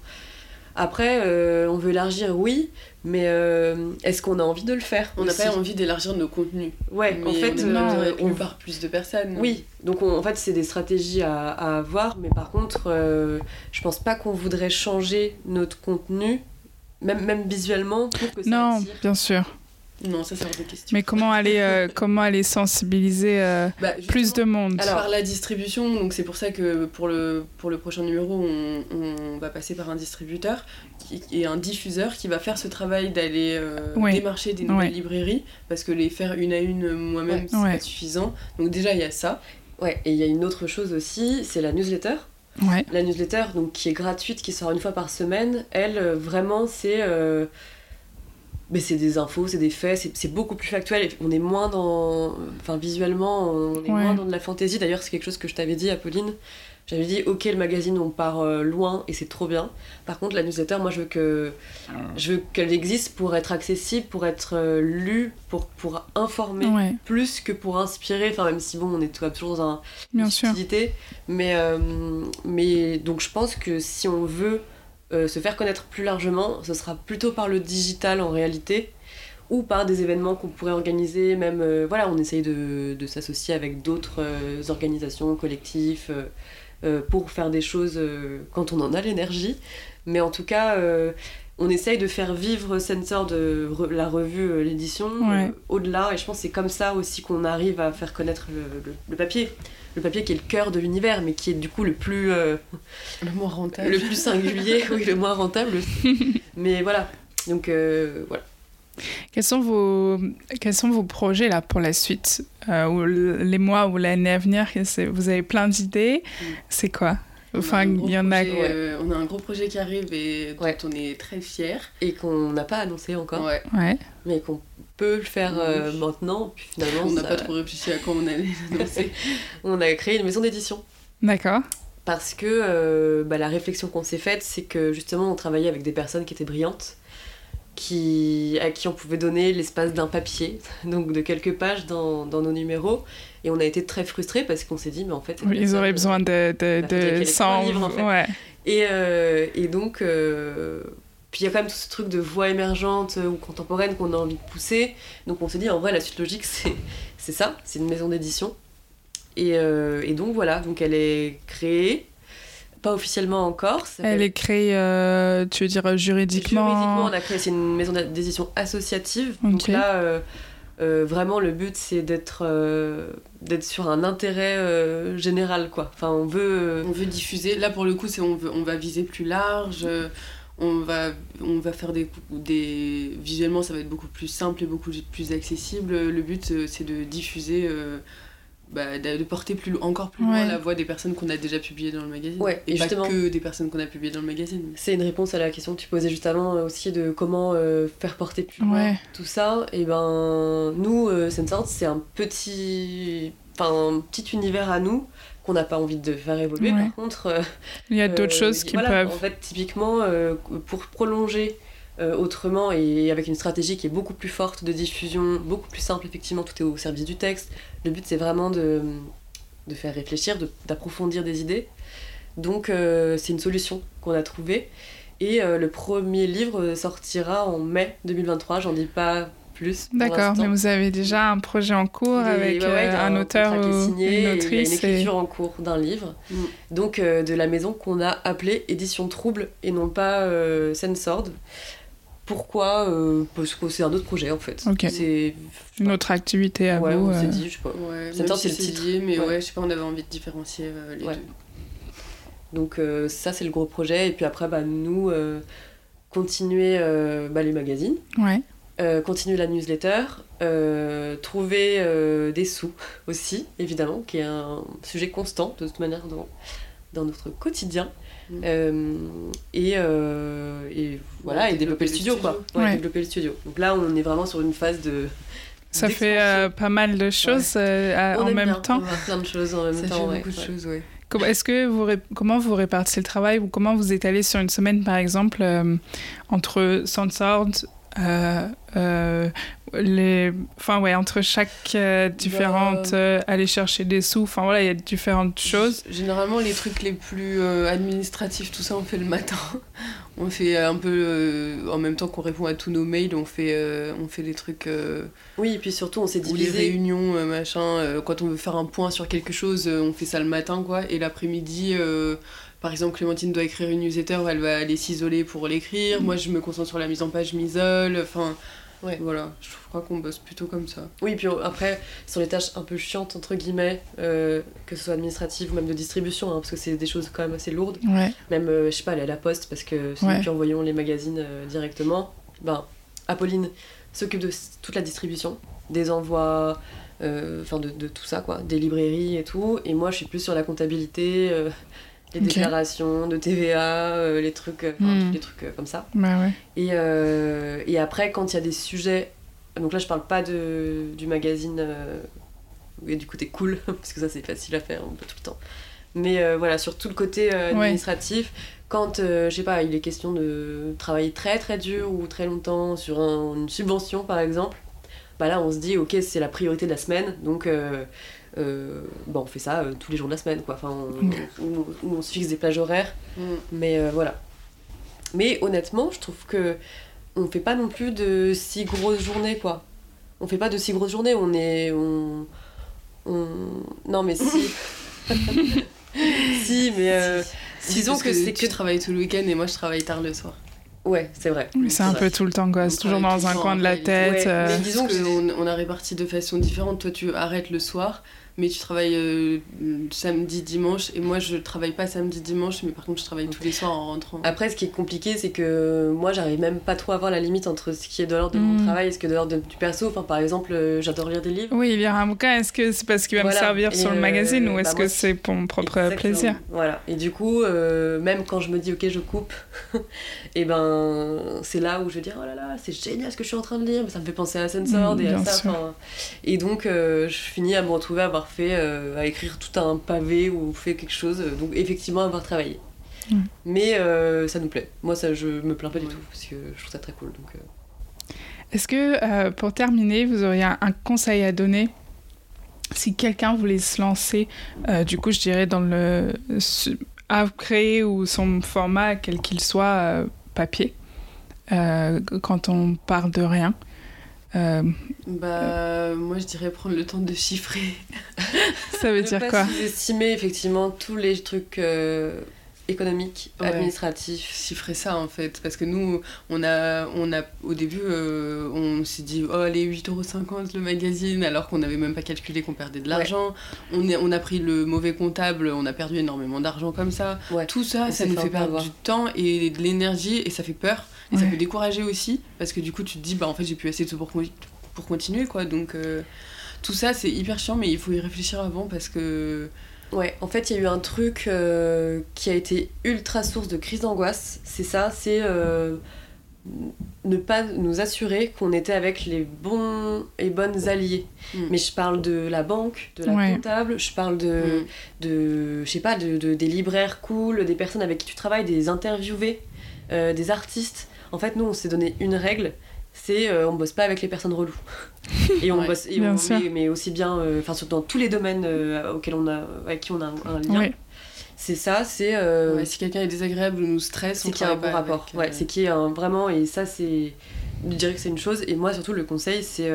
après euh, on veut élargir oui mais euh, est-ce qu'on a envie de le faire On n'a pas envie d'élargir nos contenus. ouais mais en fait on euh, on plus de personnes. oui, donc on- en fait c'est des stratégies à, à avoir, mais par contre euh, je pense pas qu'on voudrait changer notre contenu, même, même visuellement, pour que ça non attire. bien sûr Non, ça c'est hors de question. mais comment aller euh, comment aller sensibiliser euh, Bah, plus de monde? Alors- par la distribution, donc c'est pour ça que pour le, pour le prochain numéro, on, on va passer par un distributeur qui, est un diffuseur qui va faire ce travail d'aller euh, Oui. démarcher des nouvelles librairies, parce que les faire une à une moi-même, Ouais. c'est Ouais. pas suffisant. Donc déjà, il y a ça. Ouais, et il y a une autre chose aussi, c'est la newsletter. ouais La newsletter, donc qui est gratuite, qui sort une fois par semaine, elle vraiment c'est. Mais c'est des infos, c'est des faits, c'est- c'est beaucoup plus factuel. On est moins dans. Enfin, visuellement, on est Ouais. moins dans de la fantaisie. D'ailleurs, c'est quelque chose que je t'avais dit, Apolline. J'avais dit, ok, le magazine, on part euh, loin et c'est trop bien. Par contre, la newsletter, moi, je veux que je veux qu'elle existe pour être accessible, pour être euh, lue, pour, pour informer Ouais, plus que pour inspirer. Enfin, même si bon, on est toujours dans un bien sûr. subtilité. Mais, euh, mais donc je pense que si on veut euh, se faire connaître plus largement, ce sera plutôt par le digital en réalité ou par des événements qu'on pourrait organiser. Même, euh, voilà, on essaye de, s'associer avec d'autres euh, organisations, collectifs, pour faire des choses quand on en a l'énergie. Mais en tout cas, on essaye de faire vivre Sensor de re- la revue, euh, l'édition, Ouais. euh, au-delà. Et je pense que c'est comme ça aussi qu'on arrive à faire connaître le- le- le papier le papier qui est le cœur de l'univers, mais qui est du coup le plus, euh, Le moins rentable. le plus singulier, oui, le moins rentable. mais voilà, donc euh, voilà. Quels sont vos, quels sont vos projets là pour la suite? Euh, ou le- les mois ou l'année à venir Vous avez plein d'idées. Mm. C'est quoi? Enfin, il y en a. projet, euh, on a un gros projet qui arrive et dont Ouais. on est très fiers. Et qu'on n'a pas annoncé encore, Ouais. Ouais. mais qu'on peut le faire euh, Oui. maintenant. Puis finalement, On n'a ça- pas trop réfléchi à quand on allait l'annoncer. on a créé une maison d'édition. D'accord. Parce que euh, bah, la réflexion qu'on s'est faite, c'est que justement, on travaillait avec des personnes qui étaient brillantes, qui, à qui on pouvait donner l'espace d'un papier, donc de quelques pages dans, dans nos numéros. Et on a été très frustrés parce qu'on s'est dit, mais en fait. Oui, ils auraient besoin de, de, bah, de qu'elle ait 100. un livre, en fait. Ouais. Et, euh, et donc, euh, puis il y a quand même tout ce truc de voix émergente euh, ou contemporaine qu'on a envie de pousser. Donc on s'est dit, en vrai, la suite logique, c'est c'est ça, c'est une maison d'édition. Et, euh, et donc voilà, donc elle est créée, pas officiellement encore. Elle est créée, euh, tu veux dire juridiquement Juridiquement, on a créé, c'est une maison d'édition associative. Donc là, euh, euh, vraiment, le but, c'est d'être euh, d'être sur un intérêt euh, général, quoi. Enfin, on veut... euh, On veut diffuser. Là, pour le coup, c'est on, veut, on va viser plus large. euh, On va, on va faire des, des. Visuellement, ça va être beaucoup plus simple et beaucoup plus accessible. Le but, c'est de diffuser. Bah, de porter plus, encore plus loin Ouais. la voix des personnes qu'on a déjà publiées dans le magazine. Ouais, et et pas que des personnes qu'on a publiées dans le magazine. C'est une réponse à la question que tu posais juste avant euh, aussi de comment euh, faire porter plus loin Ouais. tout ça. Et ben nous, euh, c'est un petit, un petit univers à nous qu'on n'a pas envie de faire évoluer. Par contre, euh, Il y a d'autres choses qui voilà, peuvent. En fait, typiquement, pour prolonger euh, autrement et avec une stratégie qui est beaucoup plus forte de diffusion, beaucoup plus simple, effectivement, tout est au service du texte. Le but, c'est vraiment de, de faire réfléchir, de- d'approfondir des idées. Donc, euh, c'est une solution qu'on a trouvée. Et euh, le premier livre sortira en mai 2023, j'en dis pas plus. D'accord, mais vous avez déjà un projet en cours avec ouais, ouais, un auteur ou signé, une et une autrice. et- écriture en cours d'un livre, Mm. donc de la maison qu'on a appelée Édition Trouble et non pas Censored. Pourquoi Euh, Parce que c'est un autre projet en fait. Ok. C'est Une autre activité à ouais, vous. on s'est euh, dit, je sais pas. Ouais, C'est si le titre. lié, mais Ouais. ouais. je sais pas, on avait envie de différencier euh, les Ouais. deux. Donc euh, ça c'est le gros projet et puis après bah, nous euh, continuer euh, bah, les magazines, Ouais. euh, continuer la newsletter, euh, trouver euh, des sous aussi évidemment, qui est un sujet constant de toute manière dans, dans notre quotidien. Euh, et, euh, et voilà, Ouais, et développer le studio, quoi. Ouais, Ouais. développer le studio. Donc là, on est vraiment sur une phase de. Ça fait euh, pas mal de choses euh, à- On en même bien temps. avoir plein de choses en même Ça temps. fait ouais, beaucoup de choses, ouais. Comment- Est-ce que vous ré- comment vous répartissez le travail ou comment vous étalez sur une semaine par exemple euh, entre euh, les, enfin ouais entre chaque euh, différente euh, aller chercher des sous, enfin voilà il y a différentes choses. Généralement, les trucs les plus euh, administratifs, tout ça, on fait le matin. on fait un peu euh, en même temps qu'on répond à tous nos mails, on fait, euh, on fait des trucs euh, Oui, et puis surtout, on s'est ou les divisé. réunions, euh, machin. euh, quand on veut faire un point sur quelque chose, euh, on fait ça le matin, quoi. Et l'après-midi, euh, par exemple, Clémentine doit écrire une newsletter, elle va aller s'isoler pour l'écrire. Moi, je me concentre sur la mise en page, je m'isole. Enfin, Ouais. voilà. Je crois qu'on bosse plutôt comme ça. Oui, puis après, sur les tâches un peu chiantes, entre guillemets, euh, que ce soit administrative ou même de distribution, hein, parce que c'est des choses quand même assez lourdes. Ouais. Même, euh, je sais pas, aller à la poste, parce que c'est Ouais. nous qui envoyons les magazines euh, directement. Ben, Apolline s'occupe de toute la distribution, des envois, euh, enfin de, de tout ça, quoi, des librairies et tout. Et moi, je suis plus sur la comptabilité, euh, les déclarations de TVA, euh, les trucs, tous les trucs euh, comme ça. Bah ouais. Et, euh, et après, quand il y a des sujets, donc là je parle pas de, du magazine et du côté cool, parce que ça c'est facile à faire un peu tout le temps. Mais voilà, sur tout le côté administratif, quand, je sais pas, il est question de travailler très très dur ou très longtemps sur une subvention par exemple, bah là on se dit ok c'est la priorité de la semaine donc euh, euh, bah, on fait ça euh, tous les jours de la semaine quoi. Enfin on, on, se fixe des plages horaires mm. mais voilà. Mais honnêtement je trouve que on fait pas non plus de si grosses journées quoi. On fait pas de si grosses journées on est on, non mais si si mais disons que, que c'est que tu travailles tout le week-end et moi je travaille tard le soir. Ouais, c'est vrai. C'est un peu tout le temps, quoi. C'est toujours dans un coin de la tête. Euh. Mais disons qu'on on a réparti de façon différente. Toi, tu arrêtes le soir mais tu travailles euh, samedi, dimanche, et moi je travaille pas samedi, dimanche, mais par contre je travaille tous les soirs en rentrant. Après, ce qui est compliqué, c'est que moi j'arrive même pas trop à voir la limite entre ce qui est de l'ordre de mon mm. travail et ce qui est de l'ordre du perso. Enfin, par exemple, euh, j'adore lire des livres. Oui, lire un bouquin, est-ce que c'est parce qu'il va me servir sur le magazine ou euh, est-ce bah, que c'est pour mon propre plaisir Voilà, et du coup, même quand je me dis ok, je coupe, et ben c'est là où je vais dire oh là là, c'est génial ce que je suis en train de lire, mais ça me fait penser à Sensord mm, et à ça. Et donc, je finis à me retrouver à avoir fait, euh, à écrire tout un pavé ou fait quelque chose. Euh, donc effectivement, avoir travaillé. Mais euh, ça nous plaît. Moi, ça, je me plains pas du tout parce que je trouve ça très cool. Donc. Est-ce que pour terminer, vous auriez un, conseil à donner si quelqu'un voulait se lancer, du coup, je dirais dans le à créer ou son format, quel qu'il soit, papier, quand on parle de rien? Euh, bah, moi je dirais prendre le temps de chiffrer. Ça veut dire quoi Estimer effectivement tous les trucs euh, économiques, administratifs. Chiffrer ça en fait, parce que nous, on a, on a au début, euh, on s'est dit, oh les 8,50€ le magazine, alors qu'on n'avait même pas calculé qu'on perdait de l'argent. On, on a pris le mauvais comptable, on a perdu énormément d'argent comme ça. Tout ça, ça nous fait perdre du temps et de l'énergie et ça fait peur. Et ça peut décourager aussi, parce que du coup, tu te dis, bah en fait, j'ai plus assez de pour, pour continuer, quoi. Donc, euh, tout ça, c'est hyper chiant, mais il faut y réfléchir avant parce que. Ouais, en fait, il y a eu un truc euh, qui a été ultra source de crise d'angoisse. C'est ça, c'est euh, ne pas nous assurer qu'on était avec les bons et bonnes alliés. Mm. Mais je parle de la banque, de la comptable, je parle de, mm. de je sais pas, de, de, des libraires cool, des personnes avec qui tu travailles, des interviewés, des artistes. En fait, nous, on s'est donné une règle, c'est euh, on bosse pas avec les personnes reloues. et on bosse, mais, aussi bien, euh, enfin surtout dans tous les domaines euh, auxquels on a, avec qui on a un, lien. C'est ça, c'est. si quelqu'un est désagréable ou nous stresse, c'est qu'il y a un bon rapport. Ouais, c'est qu'il y a un, vraiment, et ça, c'est. Je dirais que c'est une chose, et moi surtout, le conseil, c'est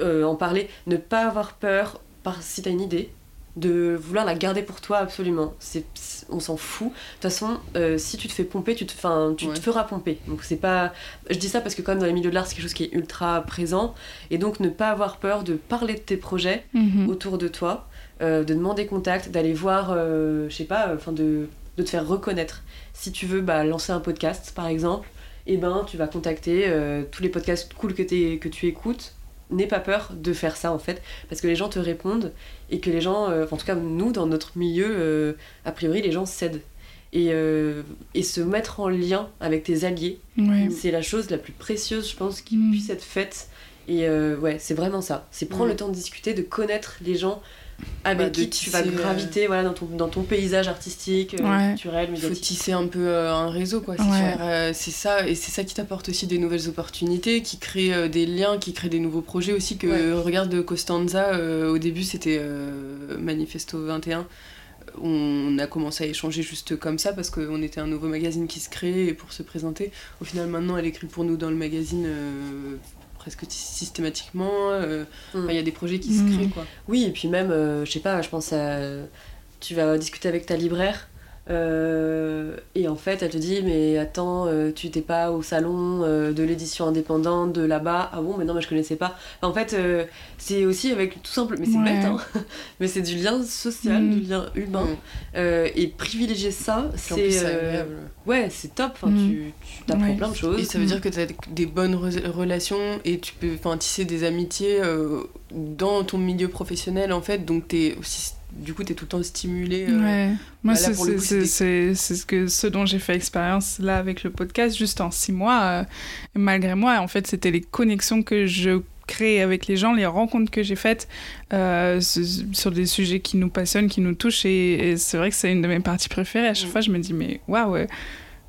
en parler, ne pas avoir peur par, si t'as une idée, de vouloir la garder pour toi absolument. C'est, on s'en fout. De toute façon, euh, si tu te fais pomper, tu te, tu te feras pomper. Donc c'est pas. Je dis ça parce que comme dans les milieux de l'art, c'est quelque chose qui est ultra présent. Et donc ne pas avoir peur de parler de tes projets mhm. autour de toi, euh, de demander contact, d'aller voir, euh, je sais pas, enfin de, de, te faire reconnaître. Si tu veux bah, lancer un podcast, par exemple, et eh ben tu vas contacter tous les podcasts cool que, que tu écoutes n'aie pas peur de faire ça en fait, parce que les gens te répondent et que les gens, euh, en tout cas nous dans notre milieu, euh, a priori les gens cèdent. Et, euh, et se mettre en lien avec tes alliés, c'est la chose la plus précieuse je pense qui mm. puisse être faite. Et ouais, c'est vraiment ça. C'est prendre le temps de discuter, de connaître les gens avec qui tu vas graviter voilà, dans, ton, dans ton paysage artistique, euh, culturel, médiatique. Il faut tisser un peu euh, un réseau, quoi. Euh, c'est ça, et c'est ça qui t'apporte aussi des nouvelles opportunités, qui crée des liens, qui crée des nouveaux projets aussi. Que regarde Costanza, au début c'était Manifesto 21 on a commencé à échanger juste comme ça parce qu'on était un nouveau magazine qui se créait et pour se présenter. Au final, maintenant, elle écrit pour nous dans le magazine presque systématiquement. Euh, mm. Il y a des projets qui se mm. créent. Quoi. Oui, et puis même, euh, je sais pas, je pense à. Tu vas discuter avec ta libraire euh, et en fait, elle te dit Mais attends, euh, tu t'es pas au salon euh, de l'édition indépendante de là-bas Ah bon, mais non, mais je connaissais pas. En fait, c'est aussi avec tout simple, mais c'est bête, hein mais c'est du lien social, mm. du lien humain. Mm. et privilégier ça, c'est. ouais, c'est top. Enfin, mm. Tu, tu apprends plein de choses. Et ça veut dire que tu as des bonnes relations et tu peux tisser des amitiés dans ton milieu professionnel, en fait. Donc, tu es aussi du coup, tu es tout le temps stimulé. Euh, ouais. Moi, bah c'est ce, que, ce dont j'ai fait expérience là avec le podcast, juste en six mois. Euh, malgré moi, en fait, c'était les connexions que je créé avec les gens, les rencontres que j'ai faites euh, sur des sujets qui nous passionnent, qui nous touchent. Et, c'est vrai que c'est une de mes parties préférées. À chaque mm. fois, je me dis, mais waouh,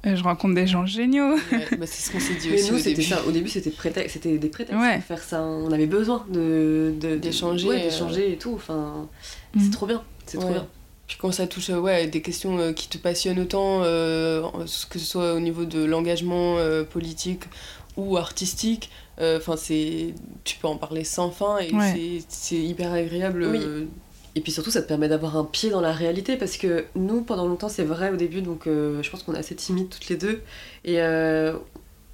je rencontre des gens géniaux. bah c'est ce qu'on s'est dit aussi au, début. au début. c'était c'était des prétextes pour faire ça. On avait besoin de d'échanger, d'échanger et tout. Enfin, c'est mm. trop bien. C'est trop bien. Puis quand ça touche ouais, des questions qui te passionnent autant, que ce soit au niveau de l'engagement politique ou artistique, euh, enfin c'est tu peux en parler sans fin et c'est hyper agréable. Oui. Euh. Et puis surtout, ça te permet d'avoir un pied dans la réalité parce que nous, pendant longtemps, c'est vrai au début, donc euh, je pense qu'on est assez timides toutes les deux. Et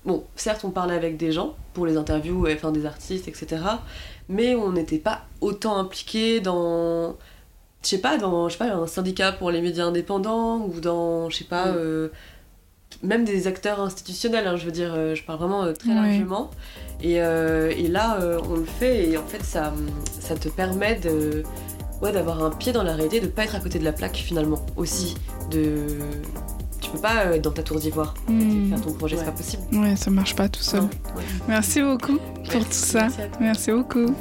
bon, certes, on parlait avec des gens pour les interviews, enfin des artistes, etc. Mais on n'était pas autant impliqués dans je sais pas, dans je sais pas, un syndicat pour les médias indépendants ou dans, je sais pas, même des acteurs institutionnels, hein, je veux dire, je parle vraiment très largement. Et, euh, et là, euh, on le fait et en fait, ça, ça te permet de, ouais, d'avoir un pied dans la réalité, de pas être à côté de la plaque finalement aussi. De... Tu peux pas être dans ta tour d'ivoire hmm. faire ton projet, c'est pas possible. Ouais, ça marche pas tout seul. Merci beaucoup pour tout ça. Merci beaucoup.